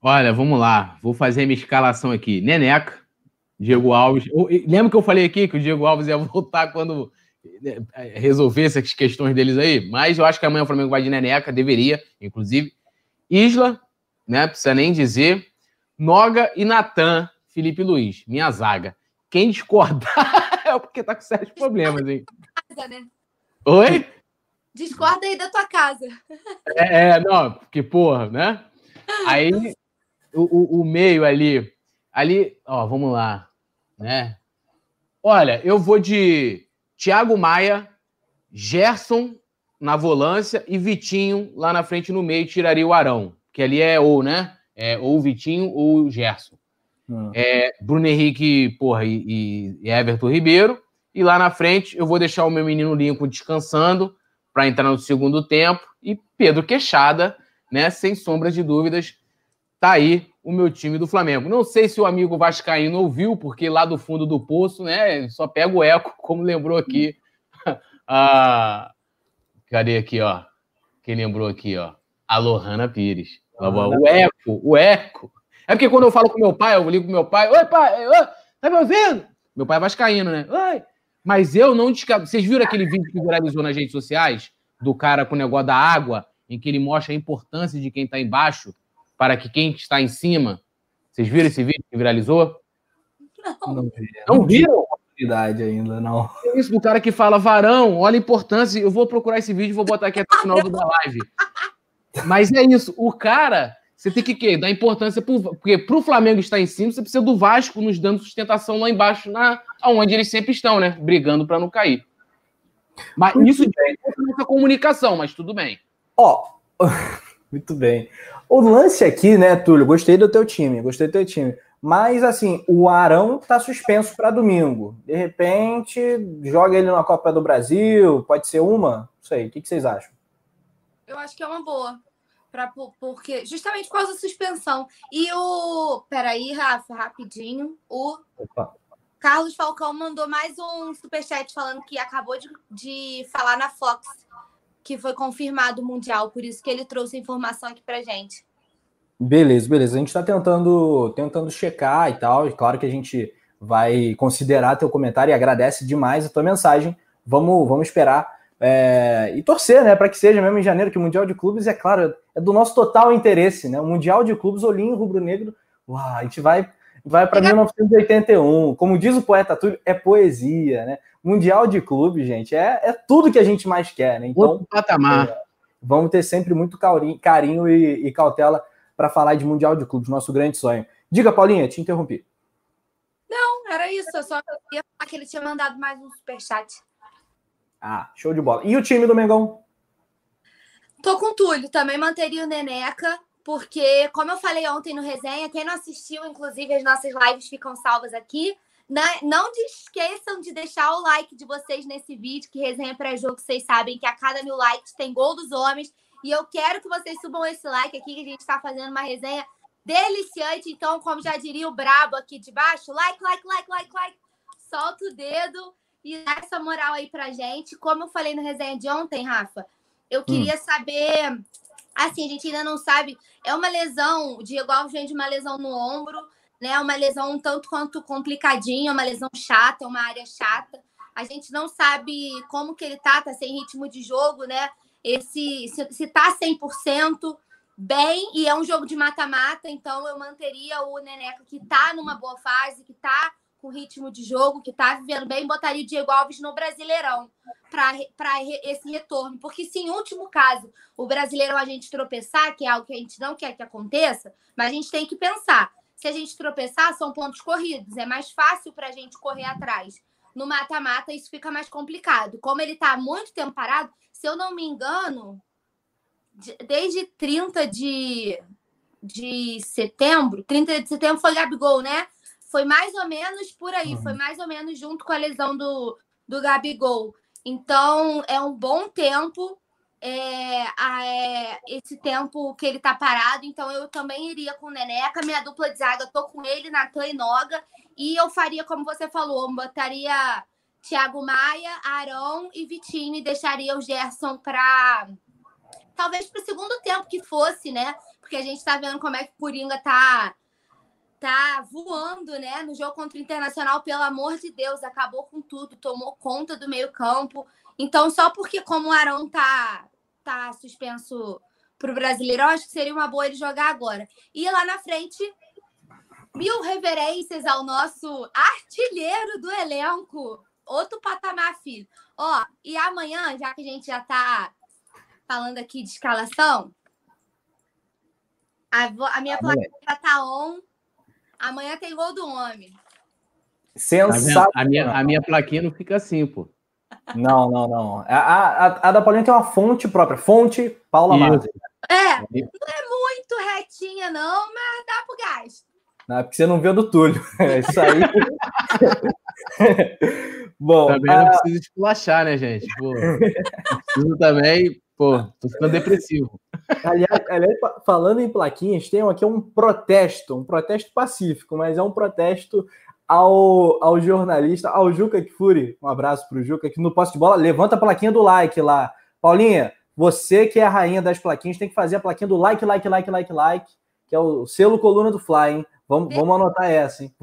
Olha, vamos lá, vou fazer minha escalação aqui. Neneca, Diego Alves. Lembra que eu falei aqui que o Diego Alves ia (laughs) voltar quando resolver essas questões deles aí, mas eu acho que amanhã o Flamengo vai de neneca, deveria, inclusive. Isla, né? Precisa nem dizer. Noga e Natan, Felipe Luiz, minha zaga. Quem discordar (laughs) é porque tá com sérios problemas, hein? Casa, né? Oi? Discorda aí da tua casa. É, é não, porque, porra, né? Aí, o, o, o meio ali, ali, ó, vamos lá, né? Olha, eu vou de Thiago Maia, Gerson na volância e Vitinho lá na frente no meio tiraria o Arão, que ali é ou, né? É, ou o Vitinho ou o Gerson. Hum. É, Bruno Henrique, porra, e, e, Everton Ribeiro. E lá na frente eu vou deixar o meu menino Lincoln descansando para entrar no segundo tempo. E Pedro Queixada, né? Sem sombras de dúvidas, tá aí o meu time do Flamengo. Não sei se o amigo Vascaíno ouviu, porque lá do fundo do poço, né, só pega o eco, (laughs) como lembrou aqui. a... (laughs) Cadê aqui, ó? Quem lembrou aqui, ó? A Lohana Pires. Ah, o eco, o eco. É porque quando eu falo com meu pai, eu ligo com meu pai, oi pai, oi, tá me ouvindo? Meu pai é vascaíno, né? Oi. Mas eu não descabo. Vocês viram aquele vídeo que viralizou nas redes sociais do cara com o negócio da água, em que ele mostra a importância de quem tá embaixo? Para que quem está em cima. Vocês viram esse vídeo que viralizou? Não. Não, vi. não viram? Oportunidade ainda, não. É isso do cara que fala, varão, olha a importância. Eu vou procurar esse vídeo e vou botar aqui até o final da live. Mas é isso, o cara, você tem que quê? dar importância, pro, porque para o Flamengo estar em cima, você precisa do Vasco nos dando sustentação lá embaixo, na, onde eles sempre estão, né? Brigando para não cair. Mas Muito isso é comunicação, mas tudo bem. Ó, oh, (laughs) muito bem. O lance aqui, né, Túlio? Gostei do teu time, gostei do teu time. Mas, assim, o Arão tá suspenso para domingo. De repente, joga ele na Copa do Brasil, pode ser uma? Não sei. O que, que vocês acham? Eu acho que é uma boa. Pra, porque, justamente por causa da suspensão. E o. Peraí, Rafa, rapidinho. O Opa. Carlos Falcão mandou mais um superchat falando que acabou de, de falar na Fox que foi confirmado o Mundial, por isso que ele trouxe a informação aqui pra gente. Beleza, beleza. A gente está tentando, tentando checar e tal. E claro que a gente vai considerar teu comentário e agradece demais a tua mensagem. Vamos, vamos esperar é, e torcer, né, para que seja mesmo em janeiro, que o Mundial de Clubes, é claro, é do nosso total interesse, né? O Mundial de Clubes, olhinho rubro-negro, a gente vai vai para 1981. Como diz o poeta Túlio, é poesia, né? Mundial de Clubes, gente, é, é tudo que a gente mais quer, né? Então, Outro patamar. É, vamos ter sempre muito carinho, carinho e, e cautela para falar de Mundial de Clubes, nosso grande sonho. Diga, Paulinha, te interrompi. Não, era isso. Eu só queria falar que ele tinha mandado mais um superchat. Ah, show de bola. E o time do Mengão? Tô com o Túlio. Também manteria o Neneca, porque, como eu falei ontem no resenha, quem não assistiu, inclusive, as nossas lives ficam salvas aqui. Não esqueçam de deixar o like de vocês nesse vídeo, que resenha pré-jogo, vocês sabem que a cada mil likes tem gol dos homens. E eu quero que vocês subam esse like aqui, que a gente está fazendo uma resenha deliciante. Então, como já diria o Brabo aqui de baixo, like, like, like, like, like. Solta o dedo e dá essa moral aí pra gente. Como eu falei no resenha de ontem, Rafa, eu hum. queria hum. saber. Assim, a gente ainda não sabe. É uma lesão, o Diego Alves vem de uma lesão no ombro, né? Uma lesão um tanto quanto complicadinha, uma lesão chata, uma área chata. A gente não sabe como que ele tá, tá sem ritmo de jogo, né? Esse, se, se tá 100%, bem e é um jogo de mata-mata, então eu manteria o Neneca que tá numa boa fase, que tá com ritmo de jogo, que tá vivendo bem, botaria o Diego Alves no Brasileirão para esse retorno. Porque se em último caso o Brasileirão a gente tropeçar, que é algo que a gente não quer que aconteça, mas a gente tem que pensar. Se a gente tropeçar, são pontos corridos. É mais fácil para a gente correr atrás. No mata-mata, isso fica mais complicado. Como ele está muito tempo parado, se eu não me engano, desde 30 de, de setembro, 30 de setembro foi Gabigol, né? Foi mais ou menos por aí, uhum. foi mais ou menos junto com a lesão do, do Gabigol. Então, é um bom tempo, é, é, esse tempo que ele tá parado. Então, eu também iria com o Neneca, minha dupla de zaga, tô com ele, Natan e Noga. E eu faria, como você falou, botaria Thiago Maia, Arão e Vitinho e deixaria o Gerson para talvez para o segundo tempo que fosse, né? Porque a gente está vendo como é que o Coringa tá tá voando, né? No jogo contra o Internacional, pelo amor de Deus, acabou com tudo, tomou conta do meio-campo. Então, só porque como o Arão tá tá suspenso para o brasileiro, eu acho que seria uma boa ele jogar agora. E lá na frente, mil reverências ao nosso artilheiro do elenco, outro patamar, filho. Ó, e amanhã, já que a gente já tá falando aqui de escalação. A, a minha plaquinha tá on. Amanhã tem gol do homem. Sensacional. A minha, a minha plaquinha não fica assim, pô. Não, não, não. A, a, a da Paulinha tem uma fonte própria. Fonte Paula Marques. É, não é muito retinha, não, mas dá pro gás. Não, é porque você não viu do Túlio. (laughs) É isso aí. (laughs) Bom, também não precisa esculachar, né, gente? Pô, preciso também Pô, tô ficando depressivo. Aliás, aliás, falando em plaquinhas, tem aqui um protesto, um protesto pacífico, mas é um protesto ao, ao jornalista, ao Juca Kfouri. Um abraço pro Juca, que no posto de bola, levanta a plaquinha do like lá. Paulinha, você que é a rainha das plaquinhas, tem que fazer a plaquinha do like, like, like, like, like, que é o selo coluna do Fly, hein? Vamos, vamos anotar essa, hein?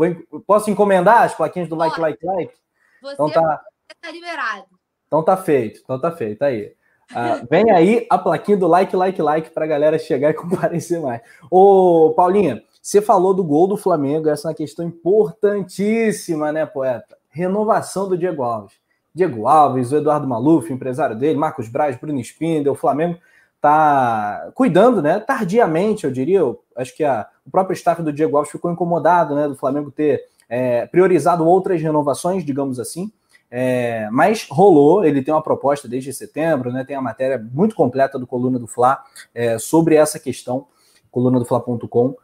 Posso encomendar as plaquinhas do like, like, like? Você então tá, tá liberado. Então tá feito, então tá feito. Aí. Ah, vem aí a plaquinha do like, like, like para a galera chegar e (laughs) comparecer mais. Ô, Paulinha, você falou do gol do Flamengo, essa é uma questão importantíssima, né, poeta? Renovação do Diego Alves. Diego Alves, o Eduardo Maluf, empresário dele, Marcos Braz, Bruno Spindel, o Flamengo tá cuidando, né? Tardiamente, eu diria. Eu acho que a, o próprio staff do Diego Alves ficou incomodado, né? Do Flamengo ter é, priorizado outras renovações, digamos assim. É, mas rolou, ele tem uma proposta desde setembro, né? Tem a matéria muito completa do Coluna do Fla é, sobre essa questão, coluna do Fla.com. O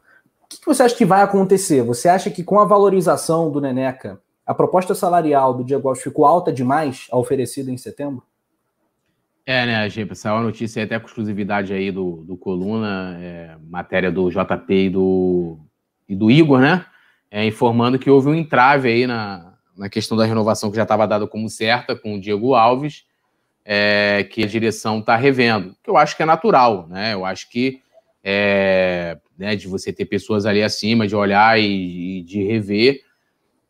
que, que você acha que vai acontecer? Você acha que com a valorização do Neneca, a proposta salarial do Diego Alves ficou alta demais a oferecida em setembro? É, né, gente, saiu a notícia até com exclusividade aí do, do Coluna, é, matéria do JP e do, e do Igor, né? É, informando que houve um entrave aí na, na questão da renovação que já estava dada como certa com o Diego Alves, é, que a direção está revendo, que eu acho que é natural, né? Eu acho que é, né, de você ter pessoas ali acima, de olhar e, e, de rever,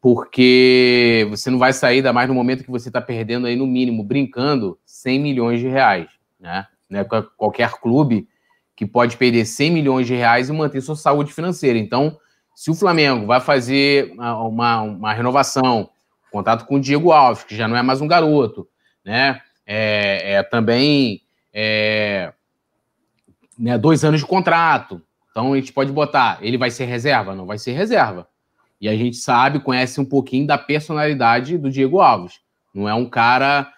porque você não vai sair, ainda mais no momento que você está perdendo aí, no mínimo, brincando, 100 milhões de reais, né? né? Qualquer clube que pode perder 100 milhões de reais e manter sua saúde financeira. Então, se o Flamengo vai fazer uma, uma, renovação, contato com o Diego Alves, que já não é mais um garoto, né? É, é também é, né, dois anos de contrato. Então a gente pode botar, ele vai ser reserva? Não vai ser reserva. E a gente sabe, conhece um pouquinho da personalidade do Diego Alves. Não é um cara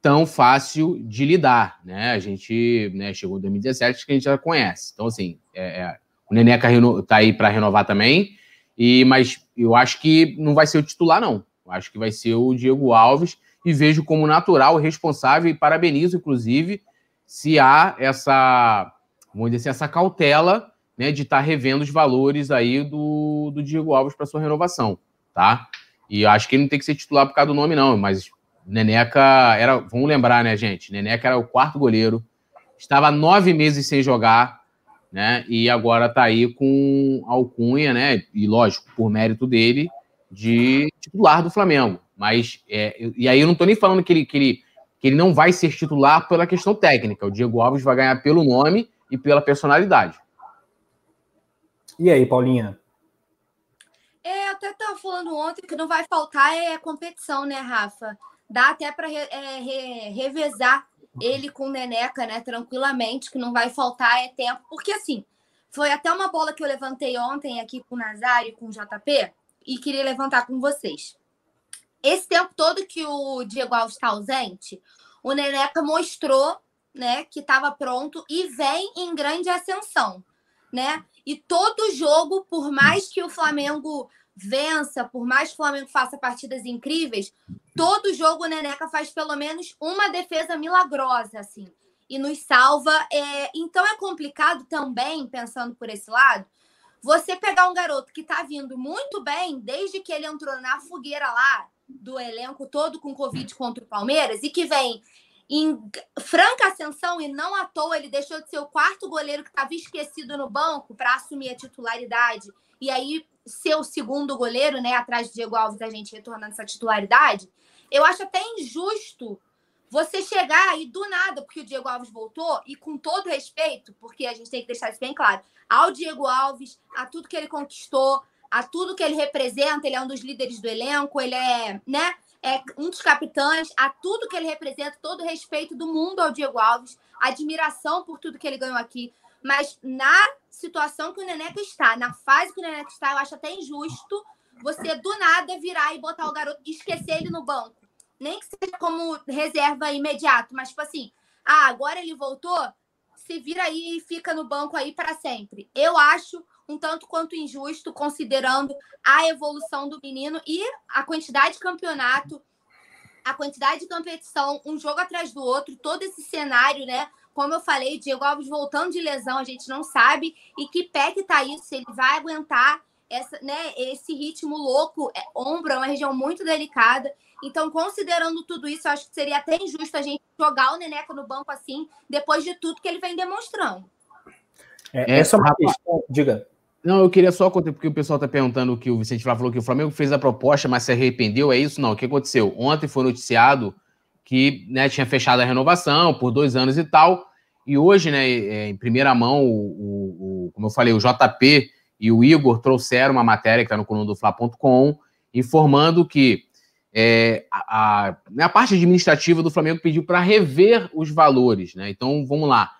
tão fácil de lidar, né? A gente né, chegou em 2017 que a gente já conhece. Então, assim, é, é, o Neneca tá aí para renovar também, e mas eu acho que não vai ser o titular, não. Eu acho que vai ser o Diego Alves e vejo como natural, responsável e parabenizo, inclusive, se há essa, vamos dizer assim, essa cautela né, de estar tá revendo os valores aí do, do Diego Alves para sua renovação, tá? E acho que ele não tem que ser titular por causa do nome, não, mas Neneca era, vamos lembrar, né, gente? Neneca era o quarto goleiro, estava nove meses sem jogar, né? E agora está aí com alcunha, né? E lógico, por mérito dele, de titular do Flamengo. Mas, é, e aí eu não estou nem falando que ele, que, ele, que ele não vai ser titular pela questão técnica. O Diego Alves vai ganhar pelo nome e pela personalidade. E aí, Paulinha? É, até estava falando ontem que não vai faltar é competição, né, Rafa? Dá até para é, re, revezar ele com o Neneca, né, tranquilamente, que não vai faltar é tempo. Porque, assim, foi até uma bola que eu levantei ontem aqui com o Nazário e com o JP e queria levantar com vocês. Esse tempo todo que o Diego Alves está ausente, o Neneca mostrou né, que estava pronto e vem em grande ascensão. Né? E todo jogo, por mais que o Flamengo vença, por mais que o Flamengo faça partidas incríveis, todo jogo o Neneca faz pelo menos uma defesa milagrosa, assim, e nos salva. É... Então é complicado também, pensando por esse lado, você pegar um garoto que está vindo muito bem desde que ele entrou na fogueira lá do elenco todo com Covid contra o Palmeiras e que vem em franca ascensão e não à toa ele deixou de ser o quarto goleiro que estava esquecido no banco para assumir a titularidade e aí ser o segundo goleiro, né, atrás de Diego Alves, a gente retornando essa titularidade. Eu acho até injusto você chegar e do nada, porque o Diego Alves voltou, e com todo respeito, porque a gente tem que deixar isso bem claro, ao Diego Alves, a tudo que ele conquistou, a tudo que ele representa, ele é um dos líderes do elenco, ele é, né, é um dos capitães, a tudo que ele representa, todo o respeito do mundo ao Diego Alves, admiração por tudo que ele ganhou aqui. Mas na situação que o Neneca está, na fase que o Neneca está, eu acho até injusto você do nada virar e botar o garoto e esquecer ele no banco. Nem que seja como reserva imediato, mas tipo assim, ah, agora ele voltou, se vira aí e fica no banco aí para sempre. Eu acho um tanto quanto injusto, considerando a evolução do menino e a quantidade de campeonato, a quantidade de competição, um jogo atrás do outro, todo esse cenário, né? Como eu falei, Diego Alves voltando de lesão, a gente não sabe. E que pé que tá isso, se ele vai aguentar essa, né, esse ritmo louco. É, ombro é uma região muito delicada. Então, considerando tudo isso, eu acho que seria até injusto a gente jogar o Neneca no banco assim, depois de tudo que ele vem demonstrando. É, essa é uma questão. Diga. Não, eu queria só contar, porque o pessoal está perguntando que o Vicente Flá falou que o Flamengo fez a proposta, mas se arrependeu. É isso? Não. O que aconteceu? Ontem foi noticiado que né, tinha fechado a renovação por dois anos e tal. E hoje, né, é, em primeira mão, o, o, como eu falei, o JP e o Igor trouxeram uma matéria que está no coluna do Fla.com, informando que é, a, a, né, a, parte administrativa do Flamengo pediu para rever os valores. Né? Então, vamos lá.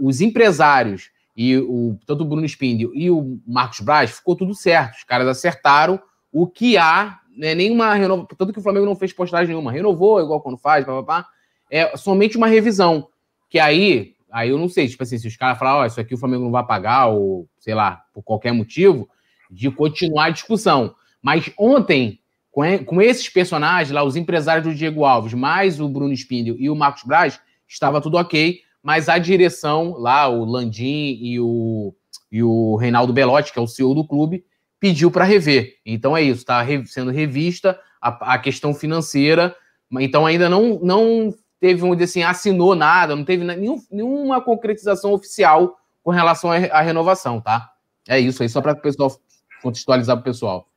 Os empresários e o, tanto o Bruno Spindel e o Marcos Braz, ficou tudo certo. Os caras acertaram. O que há, né, nenhuma renovação, tanto que o Flamengo não fez postagem nenhuma, renovou igual quando faz, papapá, é somente uma revisão, que aí, aí eu não sei, tipo assim, se os caras falarem, ó, oh, isso aqui o Flamengo não vai pagar, ou sei lá, por qualquer motivo, de continuar a discussão. Mas ontem, com, com esses personagens lá, os empresários do Diego Alves, mais o Bruno Spindel e o Marcos Braz, estava tudo ok, mas a direção lá, o Landim e o, e o Reinaldo Belotti, que é o CEO do clube, pediu para rever. Então é isso, está sendo revista a, a, questão financeira, então ainda não, não teve, dizer assim, assinou nada, não teve nenhum, nenhuma concretização oficial com relação à, à renovação, tá? É isso aí, só para o pessoal contextualizar para o pessoal.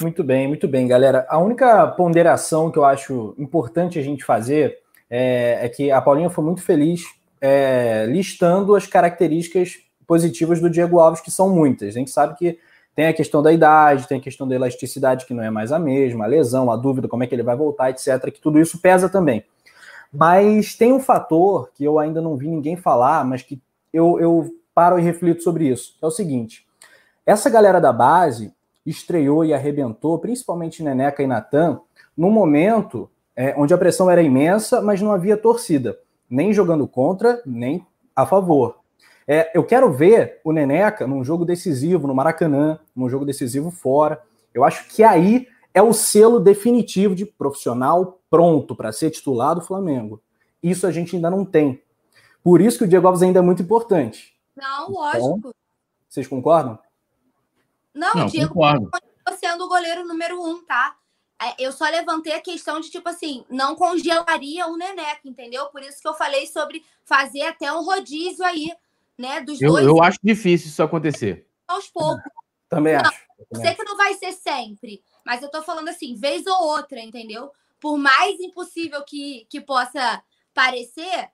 Muito bem, muito bem, galera. A única ponderação que eu acho importante a gente fazer é, é que a Paulinha foi muito feliz é, listando as características positivas do Diego Alves, que são muitas. A gente sabe que tem a questão da idade, tem a questão da elasticidade, que não é mais a mesma, a lesão, a dúvida, como é que ele vai voltar, etc., que tudo isso pesa também. Mas tem um fator que eu ainda não vi ninguém falar, mas que eu, eu paro e reflito sobre isso. É o seguinte: essa galera da base estreou e arrebentou, principalmente Neneca e Natan, num momento é, onde a pressão era imensa, mas não havia torcida, nem jogando contra, nem a favor. É, eu quero ver o Neneca num jogo decisivo no Maracanã, num jogo decisivo fora. Eu acho que aí é o selo definitivo de profissional pronto para ser titular do Flamengo. Isso a gente ainda não tem. Por isso que o Diego Alves ainda é muito importante. Não, lógico. Então, vocês concordam? Não, não o Diego concordo. sendo o goleiro número um, tá? É, eu só levantei a questão de, tipo assim, não congelaria o Neneca, entendeu? Por isso que eu falei sobre fazer até um rodízio aí, né? Dos eu, dois. Eu acho difícil isso acontecer. Aos poucos. Também não, acho. Eu sei que não vai ser sempre, mas eu tô falando assim, vez ou outra, entendeu? Por mais impossível que, que possa parecer,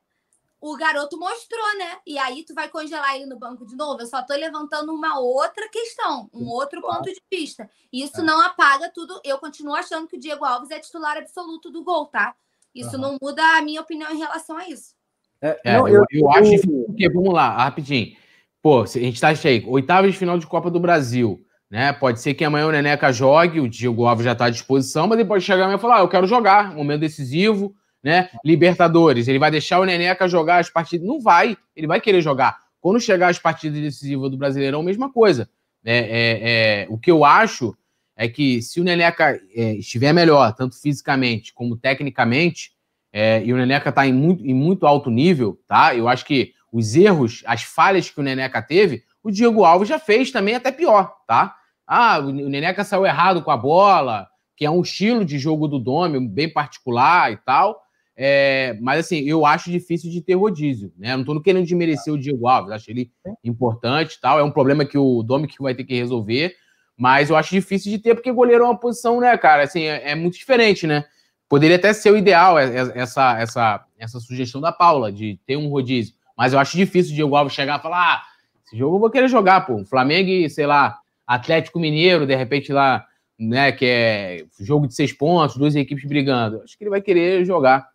o garoto mostrou, né? E aí tu vai congelar ele no banco de novo. Eu só tô levantando uma outra questão, um outro ponto de vista. Isso é. não apaga tudo. Eu continuo achando que o Diego Alves é titular absoluto do gol, tá? Isso uhum. não muda a minha opinião em relação a isso. É, é, não, eu, eu, eu, acho difícil, porque, vamos lá, rapidinho. Pô, a gente tá cheio. Oitava de final de Copa do Brasil. Né? Pode ser que amanhã o Neneca jogue, o Diego Alves já está à disposição, mas ele pode chegar amanhã e falar: ah, eu quero jogar, momento decisivo, né? Libertadores, ele vai deixar o Neneca jogar as partidas? Não vai, ele vai querer jogar. Quando chegar as partidas decisivas do Brasileirão, mesma coisa. É, é, é, o que eu acho é que se o Neneca é, estiver melhor, tanto fisicamente como tecnicamente, é, e o Neneca está em muito, em muito alto nível, tá? Eu acho que os erros, as falhas que o Neneca teve, o Diego Alves já fez também até pior, tá? Ah, o Neneca saiu errado com a bola, que é um estilo de jogo do Dome bem particular e tal. É, mas assim, eu acho difícil de ter rodízio, né? Não estou querendo desmerecer o Diego Alves, acho ele importante tal. É um problema que o Domi vai ter que resolver, mas eu acho difícil de ter, porque goleiro é uma posição, né, cara? Assim, é, é muito diferente, né? Poderia até ser o ideal essa, essa, essa sugestão da Paula de ter um rodízio, mas eu acho difícil o Diego Alves chegar e falar: ah, esse jogo eu vou querer jogar, pô. Flamengo e, sei lá, Atlético Mineiro, de repente lá, né, que é jogo de seis pontos, duas equipes brigando. Acho que ele vai querer jogar.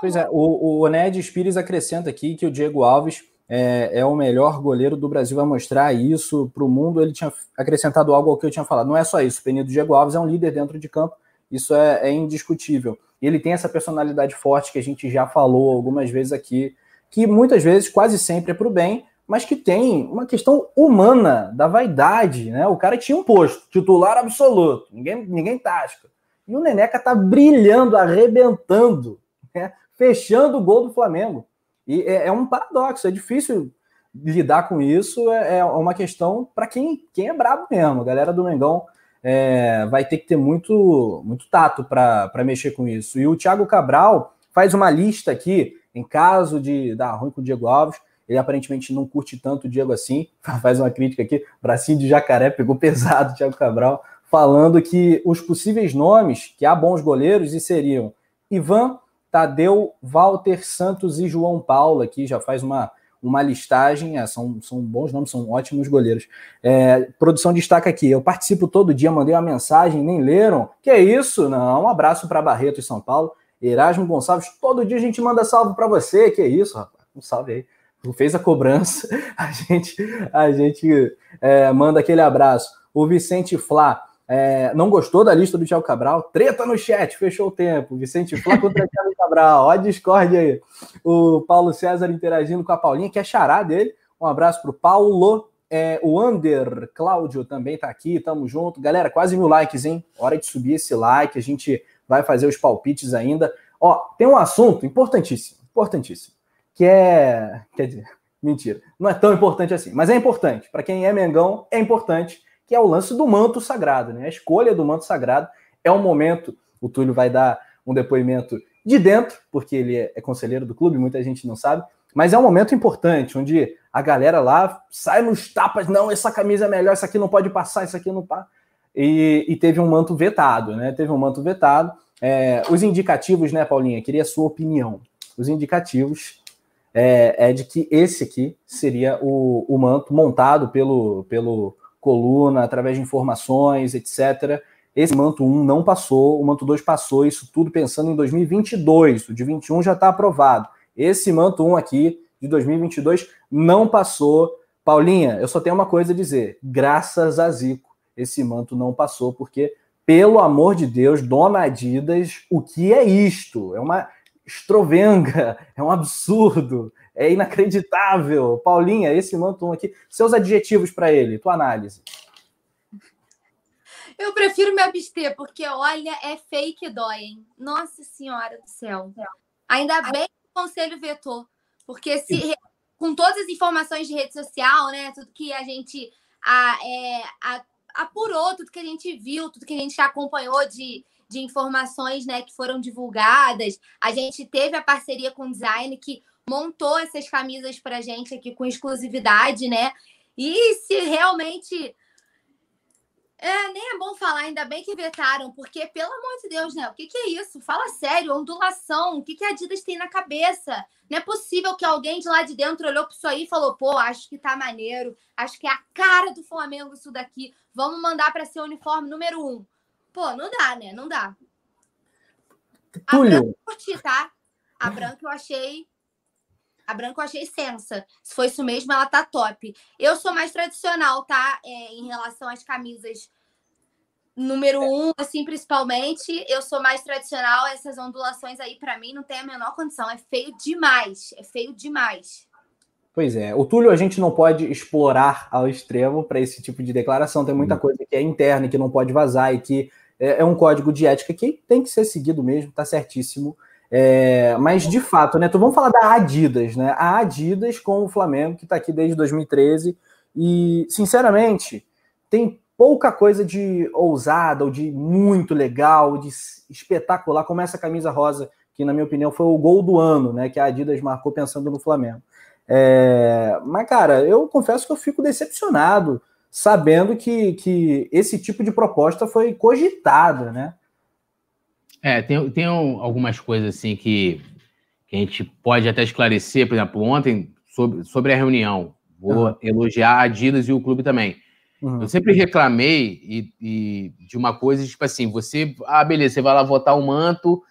Pois é, o, o Ned Spires acrescenta aqui que o Diego Alves é, é, o melhor goleiro do Brasil, vai mostrar isso para o mundo. Ele tinha acrescentado algo ao que eu tinha falado. Não é só isso, o Penido Diego Alves é um líder dentro de campo, isso é, é indiscutível. Ele tem essa personalidade forte que a gente já falou algumas vezes aqui, que muitas vezes, quase sempre é para o bem, mas que tem uma questão humana, da vaidade, né? O cara tinha um posto, titular absoluto, ninguém, ninguém tasca. E o Neneca tá brilhando, arrebentando, né? Fechando o gol do Flamengo. E é, é um paradoxo, é difícil lidar com isso, é, é uma questão para quem, quem é brabo mesmo. A galera do Mengão é, vai ter que ter muito, muito tato para mexer com isso. E o Thiago Cabral faz uma lista aqui, em caso de dar ruim com o Diego Alves. Ele aparentemente não curte tanto o Diego assim. (laughs) Faz uma crítica aqui, bracinho de jacaré, pegou pesado o Thiago Cabral, falando que os possíveis nomes, que há bons goleiros, e seriam Ivan, Tadeu, Walter Santos e João Paulo, aqui já faz uma, uma listagem, é, são, são bons nomes, são ótimos goleiros. É, produção destaca aqui, eu participo todo dia, mandei uma mensagem, nem leram. Que é isso? Não, um abraço para Barreto e São Paulo. Erasmo Gonçalves, todo dia a gente manda salve para você, que é isso, rapaz? Um salve aí. Fez a cobrança, (laughs) a gente, a gente é, manda aquele abraço. O Vicente Flá, é, não gostou da lista do Thiago Cabral? Treta no chat, fechou o tempo. Vicente Flá contra (laughs) Thiago Cabral. Ó Discord aí. O Paulo César interagindo com a Paulinha, que é xará dele. Um abraço para o Paulo. É, o Under Cláudio também está aqui, tamo junto. Galera, quase mil likes, hein? Hora de subir esse like, a gente vai fazer os palpites ainda. Ó, tem um assunto importantíssimo, importantíssimo. que é. Quer dizer, (laughs) mentira, não é tão importante assim, mas é importante. Para quem é Mengão, é importante, que é o lance do manto sagrado, né? A escolha do manto sagrado é um momento. O Túlio vai dar um depoimento de dentro, porque ele é, é conselheiro do clube, muita gente não sabe, mas é um momento importante, onde a galera lá sai nos tapas, não, essa camisa é melhor, isso aqui não pode passar, isso aqui não passa. E, e teve um manto vetado, né? Teve um manto vetado. É, os indicativos, né, Paulinha? Queria a sua opinião. Os indicativos é, é de que esse aqui seria o, o manto montado pelo, pelo coluna, através de informações, etc. Esse manto 1 não passou, o manto 2 passou, isso tudo pensando em 2022. O de 21 já está aprovado. Esse manto 1 aqui, de 2022, não passou. Paulinha, eu só tenho uma coisa a dizer. Graças a Zico, esse manto não passou, porque, pelo amor de Deus, dona Adidas, o que é isto? É uma estrovenga, (laughs) é um absurdo, é inacreditável. Paulinha, esse manto 1 aqui, seus adjetivos para ele, tua análise. Eu prefiro me abster, porque olha, é fake dói, hein? Nossa Senhora do céu. Ainda bem que o conselho vetou, porque se com todas as informações de rede social, né? Tudo que a gente a, é, a, apurou, tudo que a gente viu, tudo que a gente acompanhou de, de informações né, que foram divulgadas. A gente teve a parceria com o design que montou essas camisas para a gente aqui com exclusividade, né? E se realmente é, nem é bom falar, ainda bem que vetaram, porque, pelo amor de Deus, né? O que, que é isso? Fala sério, ondulação, o que, que a Adidas tem na cabeça? Não é possível que alguém de lá de dentro olhou para isso aí e falou: pô, acho que tá maneiro, acho que é a cara do Flamengo isso daqui, vamos mandar para ser o uniforme número um. Pô, não dá, né? Não dá. A branca eu curti, tá? A branca eu achei. A branca eu achei sensa. Se foi isso mesmo, ela tá top. Eu sou mais tradicional, tá? É, em relação às camisas número um, assim, principalmente, eu sou mais tradicional. Essas ondulações aí, para mim, não tem a menor condição. É feio demais. É feio demais. Pois é. O Túlio a gente não pode explorar ao extremo para esse tipo de declaração. Tem muita uhum. coisa que é interna, que não pode vazar e que é, é um código de ética que tem que ser seguido mesmo, tá certíssimo. É, mas de fato, né? Então vamos falar da Adidas, né? A Adidas com o Flamengo, que está aqui desde 2013, e sinceramente, tem pouca coisa de ousada ou de muito legal, de espetacular, como essa camisa rosa, que na minha opinião foi o gol do ano, né? Que a Adidas marcou pensando no Flamengo. É, mas, cara, eu confesso que eu fico decepcionado sabendo que, que esse tipo de proposta foi cogitada, né? É, tem, tem algumas coisas assim que, que a gente pode até esclarecer, por exemplo, ontem, sobre, sobre a reunião. Vou uhum. elogiar a Adidas e o clube também. Uhum. Eu sempre reclamei e, e, de uma coisa, tipo assim, você, ah, beleza, você vai lá votar o um manto,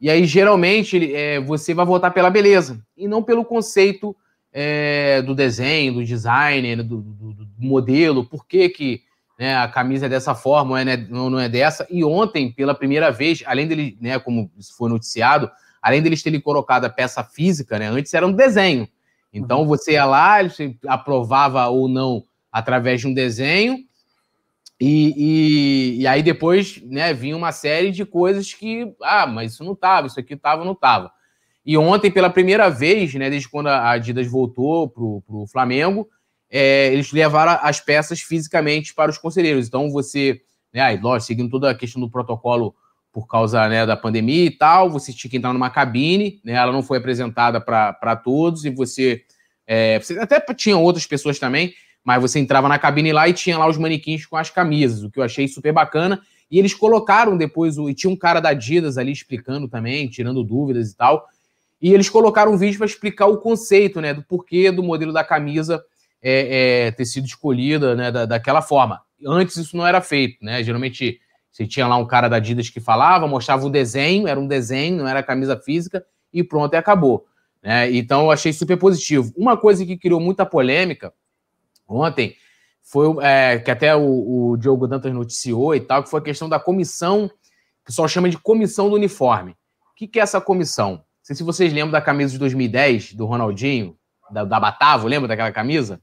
e aí geralmente é, você vai votar pela beleza, e não pelo conceito é, do desenho, do design, do, do, do modelo, por que, que né, a camisa é dessa forma ou é, né, não é dessa. E ontem, pela primeira vez, além dele, né, como foi noticiado, além deles terem colocado a peça física, né, antes era um desenho. Então uhum. você ia lá, você aprovava ou não através de um desenho, e, e, e, aí depois né, vinha uma série de coisas que, ah, mas isso não estava, isso aqui estava, não estava. E ontem, pela primeira vez, né, desde quando a Adidas voltou para o Flamengo, é, eles levaram as peças fisicamente para os conselheiros. Então, você, né, aí, lógico, seguindo toda a questão do protocolo por causa né, da pandemia e tal, você tinha que entrar numa cabine, né, ela não foi apresentada para todos, e você, é, você. Até tinha outras pessoas também, mas você entrava na cabine lá e tinha lá os manequins com as camisas, o que eu achei super bacana. E eles colocaram depois, o, e tinha um cara da Adidas ali explicando também, tirando dúvidas e tal. E eles colocaram um vídeo para explicar o conceito, né, do porquê do modelo da camisa é, é, ter sido escolhida né, da, daquela forma. Antes isso não era feito, né? Geralmente você tinha lá um cara da Adidas que falava, mostrava o desenho, era um desenho, não era camisa física, e pronto, e acabou. Né? Então eu achei super positivo. Uma coisa que criou muita polêmica ontem foi é, que até o, o Diogo Dantas noticiou e tal, que foi a questão da comissão, o pessoal chama de comissão do uniforme. O que, que é essa comissão? Não sei se vocês lembram da camisa de 2010 do Ronaldinho, da, da Batavo, lembra daquela camisa?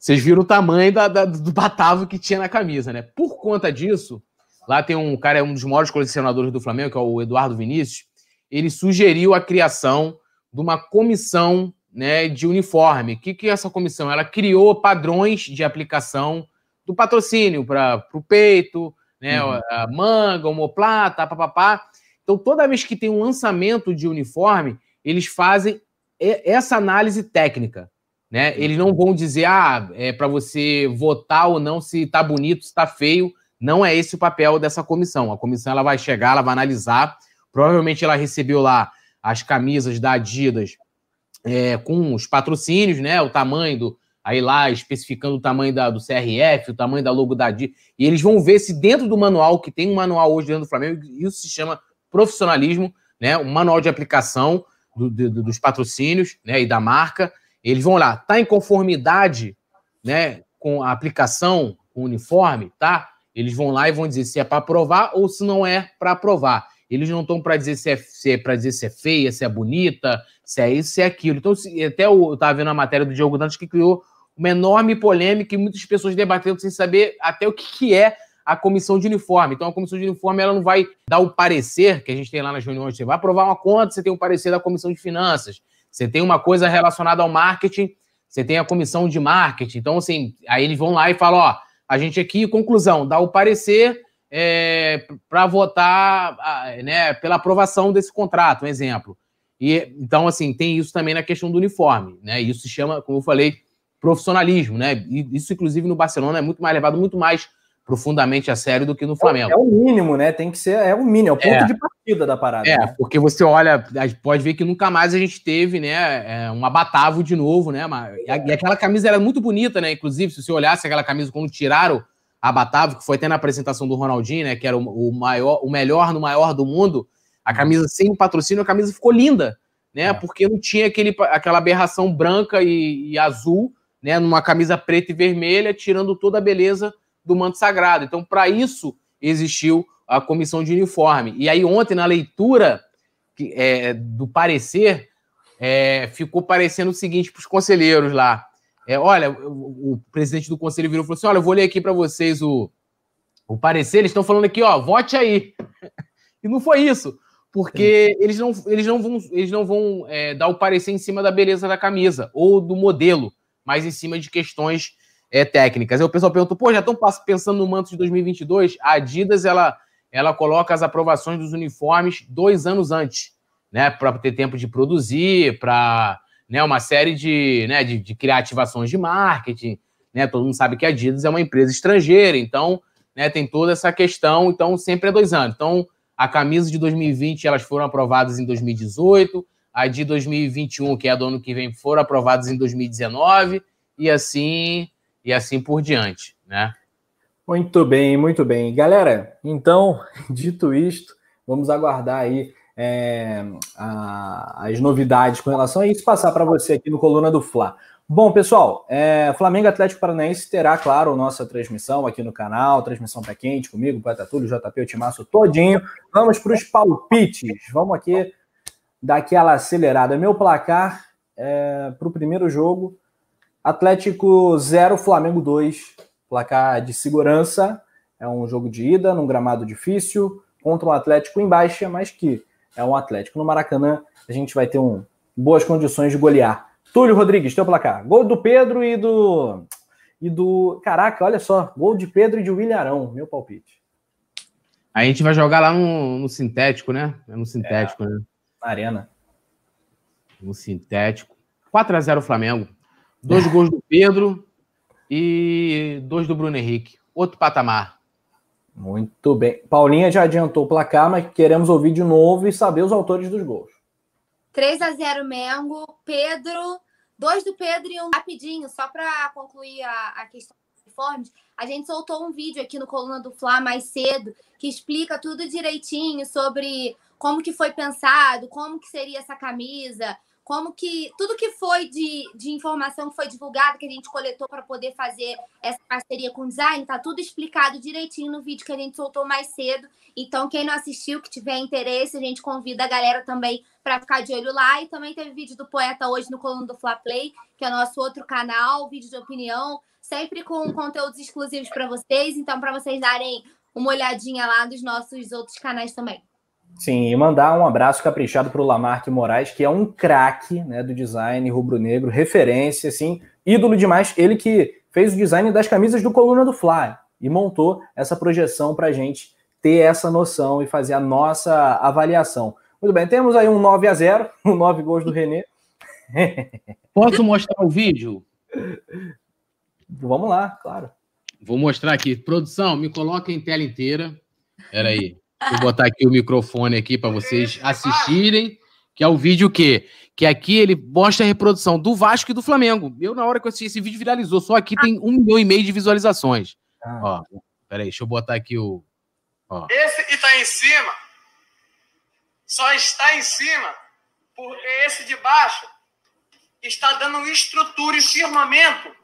Vocês viram o tamanho da, da, do Batavo que tinha na camisa, né? Por conta disso, lá tem um cara, é um dos maiores colecionadores do Flamengo, que é o Eduardo Vinícius. Ele sugeriu a criação de uma comissão né, de uniforme. O que, que é essa comissão? Ela criou padrões de aplicação do patrocínio para o peito, né, uhum. a manga, homoplata, papapá. Então, toda vez que tem um lançamento de uniforme, eles fazem essa análise técnica. Né? Eles não vão dizer, ah, é para você votar ou não se está bonito, se está feio. Não é esse o papel dessa comissão. A comissão ela vai chegar, ela vai analisar. Provavelmente ela recebeu lá as camisas da Adidas é, com os patrocínios, né? O tamanho do. Aí lá especificando o tamanho da, do CRF, o tamanho da logo da Adidas. E eles vão ver se dentro do manual, que tem um manual hoje dentro do Flamengo, isso se chama profissionalismo, né? Um manual de aplicação do, do, dos patrocínios né? e da marca. Eles vão lá, tá em conformidade né, com a aplicação, com o uniforme, tá? Eles vão lá e vão dizer se é para aprovar ou se não é para aprovar. Eles não estão para dizer se é, se é para dizer se é feia, se é bonita, se é isso, se é aquilo. Então, se, até eu estava vendo a matéria do Diogo Dantas que criou uma enorme polêmica e muitas pessoas debatendo sem saber até o que, que é a comissão de uniforme. Então, a comissão de uniforme ela não vai dar o parecer que a gente tem lá nas reuniões. Você vai aprovar uma conta, você tem o um parecer da comissão de finanças. Você tem uma coisa relacionada ao marketing, você tem a comissão de marketing. Então, assim, aí eles vão lá e falam: ó, a gente aqui, conclusão, dá o parecer é, para votar né, pela aprovação desse contrato, um exemplo. E, então, assim, tem isso também na questão do uniforme, né? Isso se chama, como eu falei, profissionalismo, né? Isso, inclusive, no Barcelona é muito mais levado, muito mais profundamente a sério do que no Flamengo. É, é o mínimo, né? Tem que ser, é o mínimo, é o ponto é. de partida da parada. É, né? porque você olha, pode ver que nunca mais a gente teve, né, é, uma Batavo de novo, né? E aquela camisa era muito bonita, né? Inclusive, se você olhasse aquela camisa quando tiraram a Batavo, que foi até na apresentação do Ronaldinho, né? Que era o, o maior, o melhor no maior do mundo. A camisa sem patrocínio, a camisa ficou linda, né? É. Porque não tinha aquele, aquela aberração branca e, e, azul, né? Numa camisa preta e vermelha, tirando toda a beleza do manto sagrado. Então, para isso existiu a comissão de uniforme. E aí, ontem, na leitura é, do parecer, é, ficou parecendo o seguinte para os conselheiros lá. É, olha, o, o, presidente do conselho virou e falou assim: olha, eu vou ler aqui para vocês o, o parecer. Eles estão falando aqui, ó, vote aí. (laughs) e não foi isso, porque eles não, eles não vão, eles não vão é, dar o parecer em cima da beleza da camisa ou do modelo, mas em cima de questões é, técnicas. Aí o pessoal perguntou: pô, já estão pensando no manto de 2022? A Adidas ela, ela coloca as aprovações dos uniformes dois anos antes, né, para ter tempo de produzir, para né, uma série de, né, de, de criar ativações de marketing. Né, todo mundo sabe que a Adidas é uma empresa estrangeira, então né, tem toda essa questão. Então, sempre é dois anos. Então, a camisa de 2020 elas foram aprovadas em 2018, a de 2021, que é do ano que vem, foram aprovadas em 2019, e assim e assim por diante, né? Muito bem, muito bem. Galera, então, (laughs) dito isto, vamos aguardar aí é, a, as novidades com relação a isso, passar para você aqui no Coluna do Fla. Bom, pessoal, é, Flamengo Atlético Paranaense terá, claro, nossa transmissão aqui no canal, transmissão pé quente comigo, Poeta Túlio, JP, o Timaço todinho. Vamos para os palpites. Vamos aqui dar aquela acelerada. Meu placar é, para o primeiro jogo, Atlético 0, Flamengo 2. Placar de segurança. É um jogo de ida, num gramado difícil, contra um Atlético em baixa, mas que é um Atlético. No Maracanã, a gente vai ter um, boas condições de golear. Túlio Rodrigues, teu placar. Gol do Pedro e do. E do. Caraca, olha só. Gol de Pedro e de William Arão, meu palpite. A gente vai jogar lá no, no sintético, né? É no sintético, é, né? Na arena. No sintético. 4x0 Flamengo. Dois gols do Pedro e dois do Bruno Henrique. Outro patamar. Muito bem. Paulinha já adiantou o placar, mas queremos ouvir de novo e saber os autores dos gols. 3 a 0 Mengo, Pedro, dois do Pedro e um rapidinho, só para concluir a, a questão dos uniformes. A gente soltou um vídeo aqui no Coluna do Fla mais cedo que explica tudo direitinho sobre como que foi pensado, como que seria essa camisa, como que tudo que foi de, de informação que foi divulgada, que a gente coletou para poder fazer essa parceria com o design, tá tudo explicado direitinho no vídeo que a gente soltou mais cedo. Então, quem não assistiu, que tiver interesse, a gente convida a galera também para ficar de olho lá. E também teve vídeo do Poeta hoje no Coluna do Fla Play, que é nosso outro canal, vídeo de opinião, sempre com conteúdos exclusivos para vocês. Então, para vocês darem uma olhadinha lá dos nossos outros canais também. Sim, e mandar um abraço caprichado para o Lamarck Moraes, que é um craque né, do design rubro-negro, referência, assim, ídolo demais. Ele que fez o design das camisas do Coluna do Fly e montou essa projeção para a gente ter essa noção e fazer a nossa avaliação. Muito bem, temos aí um 9 a 0 (laughs) um 9 gols do Renê. (laughs) Posso mostrar o vídeo? Vamos lá, claro. Vou mostrar aqui. Produção, me coloca em tela inteira. Espera aí. Vou botar aqui o microfone aqui para vocês assistirem, que é o vídeo que que aqui ele mostra a reprodução do Vasco e do Flamengo. Eu, na hora que eu assisti esse vídeo, viralizou. Só aqui tem um milhão e meio de visualizações. Ah. Ó, peraí, deixa eu botar aqui o. Ó. Esse que está em cima só está em cima por esse de baixo está dando estrutura e firmamento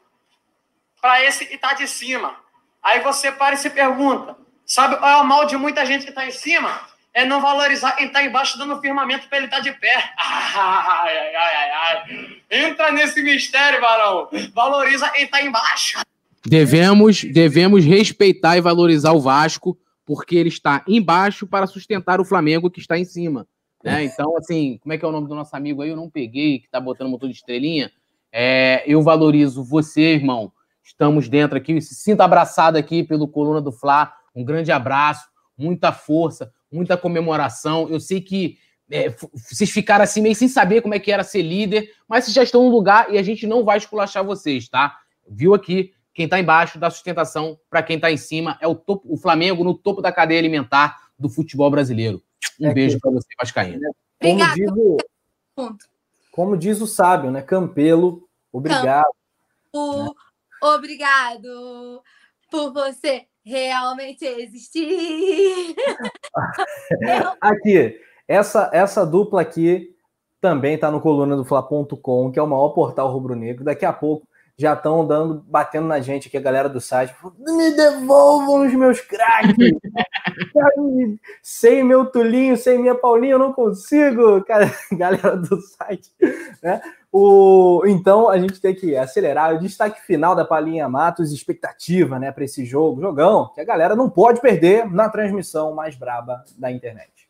para esse que está de cima. Aí você para e se pergunta: Sabe qual é o mal de muita gente que está em cima? É não valorizar quem está embaixo dando firmamento para ele estar tá de pé. (laughs) Ai, ai, ai, ai. Entra nesse mistério, varão. Valoriza quem está embaixo. Devemos, devemos respeitar e valorizar o Vasco, porque ele está embaixo para sustentar o Flamengo que está em cima. Né? Então, assim, como é que é o nome do nosso amigo aí? Eu não peguei, que está botando motor de estrelinha. É, eu valorizo você, irmão. Estamos dentro aqui. Se sinta abraçado aqui pelo Coluna do Fla um grande abraço, muita força, muita comemoração. Eu sei que é, vocês ficaram assim meio sem saber como é que era ser líder, mas vocês já estão no lugar e a gente não vai esculachar vocês, tá? Viu aqui? Quem está embaixo dá sustentação para quem está em cima. É o, topo, o Flamengo no topo da cadeia alimentar do futebol brasileiro. Um é beijo para você, Vascaína. Como diz, o, como diz o sábio, né? Campelo, obrigado. Campo, né? Obrigado por você realmente existir. (laughs) aqui, essa, essa dupla aqui também está no coluna do Fla.com, que é o maior portal rubro-negro. Daqui a pouco já estão dando, batendo na gente aqui, a galera do site. Me devolvam os meus craques! (laughs) sem meu Tulinho, sem minha Paulinha, eu não consigo, cara, (laughs) galera do site. Né? O, então a gente tem que acelerar. O destaque final da Palinha Matos, expectativa né, para esse jogo, jogão, que a galera não pode perder na transmissão mais braba da internet.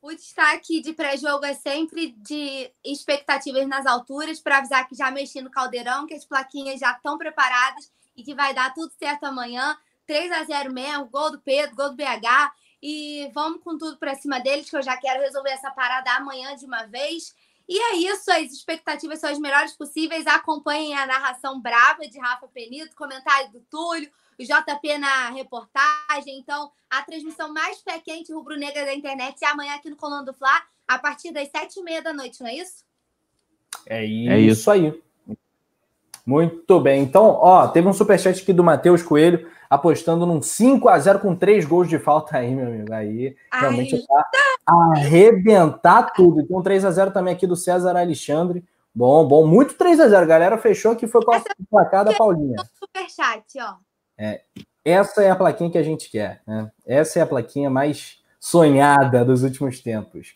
O destaque de pré-jogo é sempre de expectativas nas alturas, para avisar que já mexi no caldeirão, que as plaquinhas já estão preparadas e que vai dar tudo certo amanhã. 3 a 0 mesmo, gol do Pedro, gol do BH. E vamos com tudo para cima deles, que eu já quero resolver essa parada amanhã de uma vez. E é isso, as expectativas são as melhores possíveis. Acompanhem a narração brava de Rafa Penito, comentário do Túlio, o JP na reportagem. Então, a transmissão mais pé quente rubro-negra da internet é amanhã aqui no Colando do Fla, a partir das sete e meia da noite, não é isso? É isso, é isso aí. Muito bem. Então, ó, teve um superchat aqui do Matheus Coelho apostando num 5 a 0 com três gols de falta aí, meu amigo. Aí Ai, realmente tá arrebentar tudo. Então, 3 a 0 também aqui do César Alexandre. Bom, bom, muito 3 a 0 Galera fechou que foi com a placar da Paulinha. Superchat, ó. É, essa é a plaquinha que a gente quer, né? Essa é a plaquinha mais sonhada dos últimos tempos.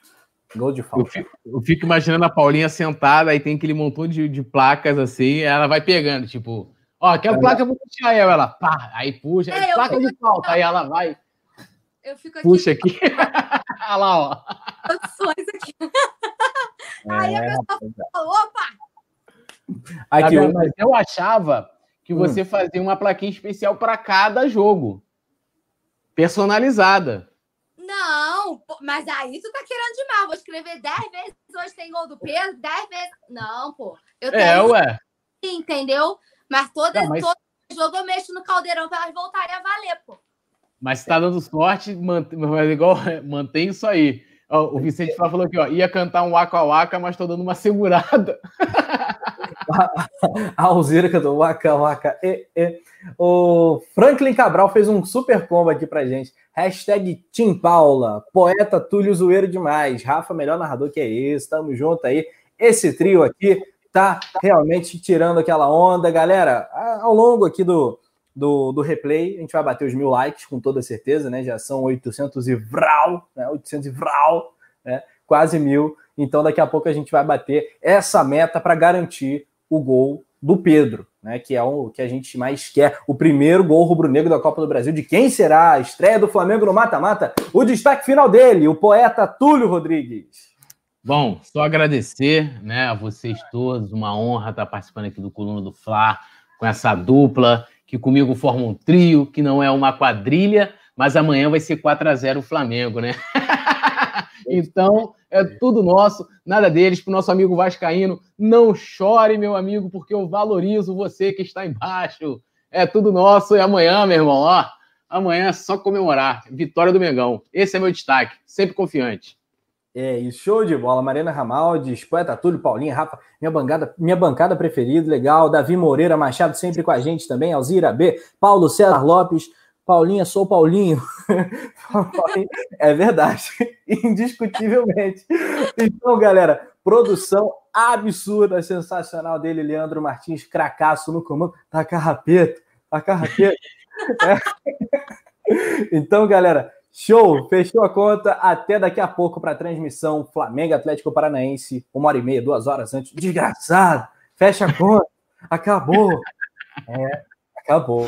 Gol de falta. Eu fico, eu fico, imaginando a Paulinha sentada, aí tem aquele montão de, de placas assim, ela vai pegando, tipo, ó, aquela é. placa eu vou puxar aí, ela, pá, aí puxa, é, placa de falta, aí ela vai. Eu fico aqui. Puxa aqui. (laughs) Olha lá, ó. Opções aqui. É, aí a pessoa falou, opa! Aqui, tá mas eu achava que hum. você fazia uma plaquinha especial para cada jogo. Personalizada. Não, mas aí tu tá querendo demais. Vou escrever 10 vezes hoje tem gol do Pedro, 10 vezes. Não, pô. Eu tenho é, ué. Entendeu? Mas toda, mas... todo jogo eu mexo no caldeirão para elas voltarem a valer, pô. Mas se tá dando sorte, mantém, igual, (laughs) mantém isso aí. O Vicente falou aqui, ó, ia cantar um Waka Waka, mas tô dando uma segurada. (laughs) a Alzira cantou Waka Waka. E, e. O Franklin Cabral fez um super combo aqui pra gente. Hashtag Tim Paula, poeta Túlio Zoeiro demais. Rafa, melhor narrador que é esse. Tamo junto aí. Esse trio aqui tá realmente tirando aquela onda. Galera, ao longo aqui do, do, do replay. A gente vai bater os mil likes, com toda certeza, né? Já são 800 e vral, né? 800 e vral, né? Quase mil. Então, daqui a pouco a gente vai bater essa meta para garantir o gol do Pedro. né? Que é o que a gente mais quer. O primeiro gol rubro-negro da Copa do Brasil. De quem será? A estreia do Flamengo no mata-mata. O destaque final dele, o poeta Túlio Rodrigues. Bom, só agradecer né, a vocês todos. Uma honra estar participando aqui do Coluna do Fla, com essa dupla, que comigo forma um trio, que não é uma quadrilha, mas amanhã vai ser 4 a 0 o Flamengo, né? (laughs) então, é tudo nosso, nada deles. Para o nosso amigo Vascaíno, não chore, meu amigo, porque eu valorizo você que está embaixo. É tudo nosso. E amanhã, meu irmão, ó, amanhã é só comemorar. Vitória do Mengão. Esse é meu destaque, sempre confiante. É isso, show de bola. Marina Ramaldes, Poeta Túlio, Paulinha, Rafa, minha bancada, minha bancada preferida, legal. Davi Moreira Machado sempre com a gente também. Alzira B, Paulo César Lopes, Paulinha, sou (laughs) Paulinho. é verdade, (laughs) indiscutivelmente. Então, galera, produção absurda, sensacional dele, Leandro Martins, cracaço no comando. Tá carrapeto, tá carrapeto. (laughs) É. Então, galera, show, fechou a conta. Até daqui a pouco para a transmissão Flamengo Atlético Paranaense, uma hora e meia, duas horas antes. Desgraçado, fecha a conta, acabou. É, acabou.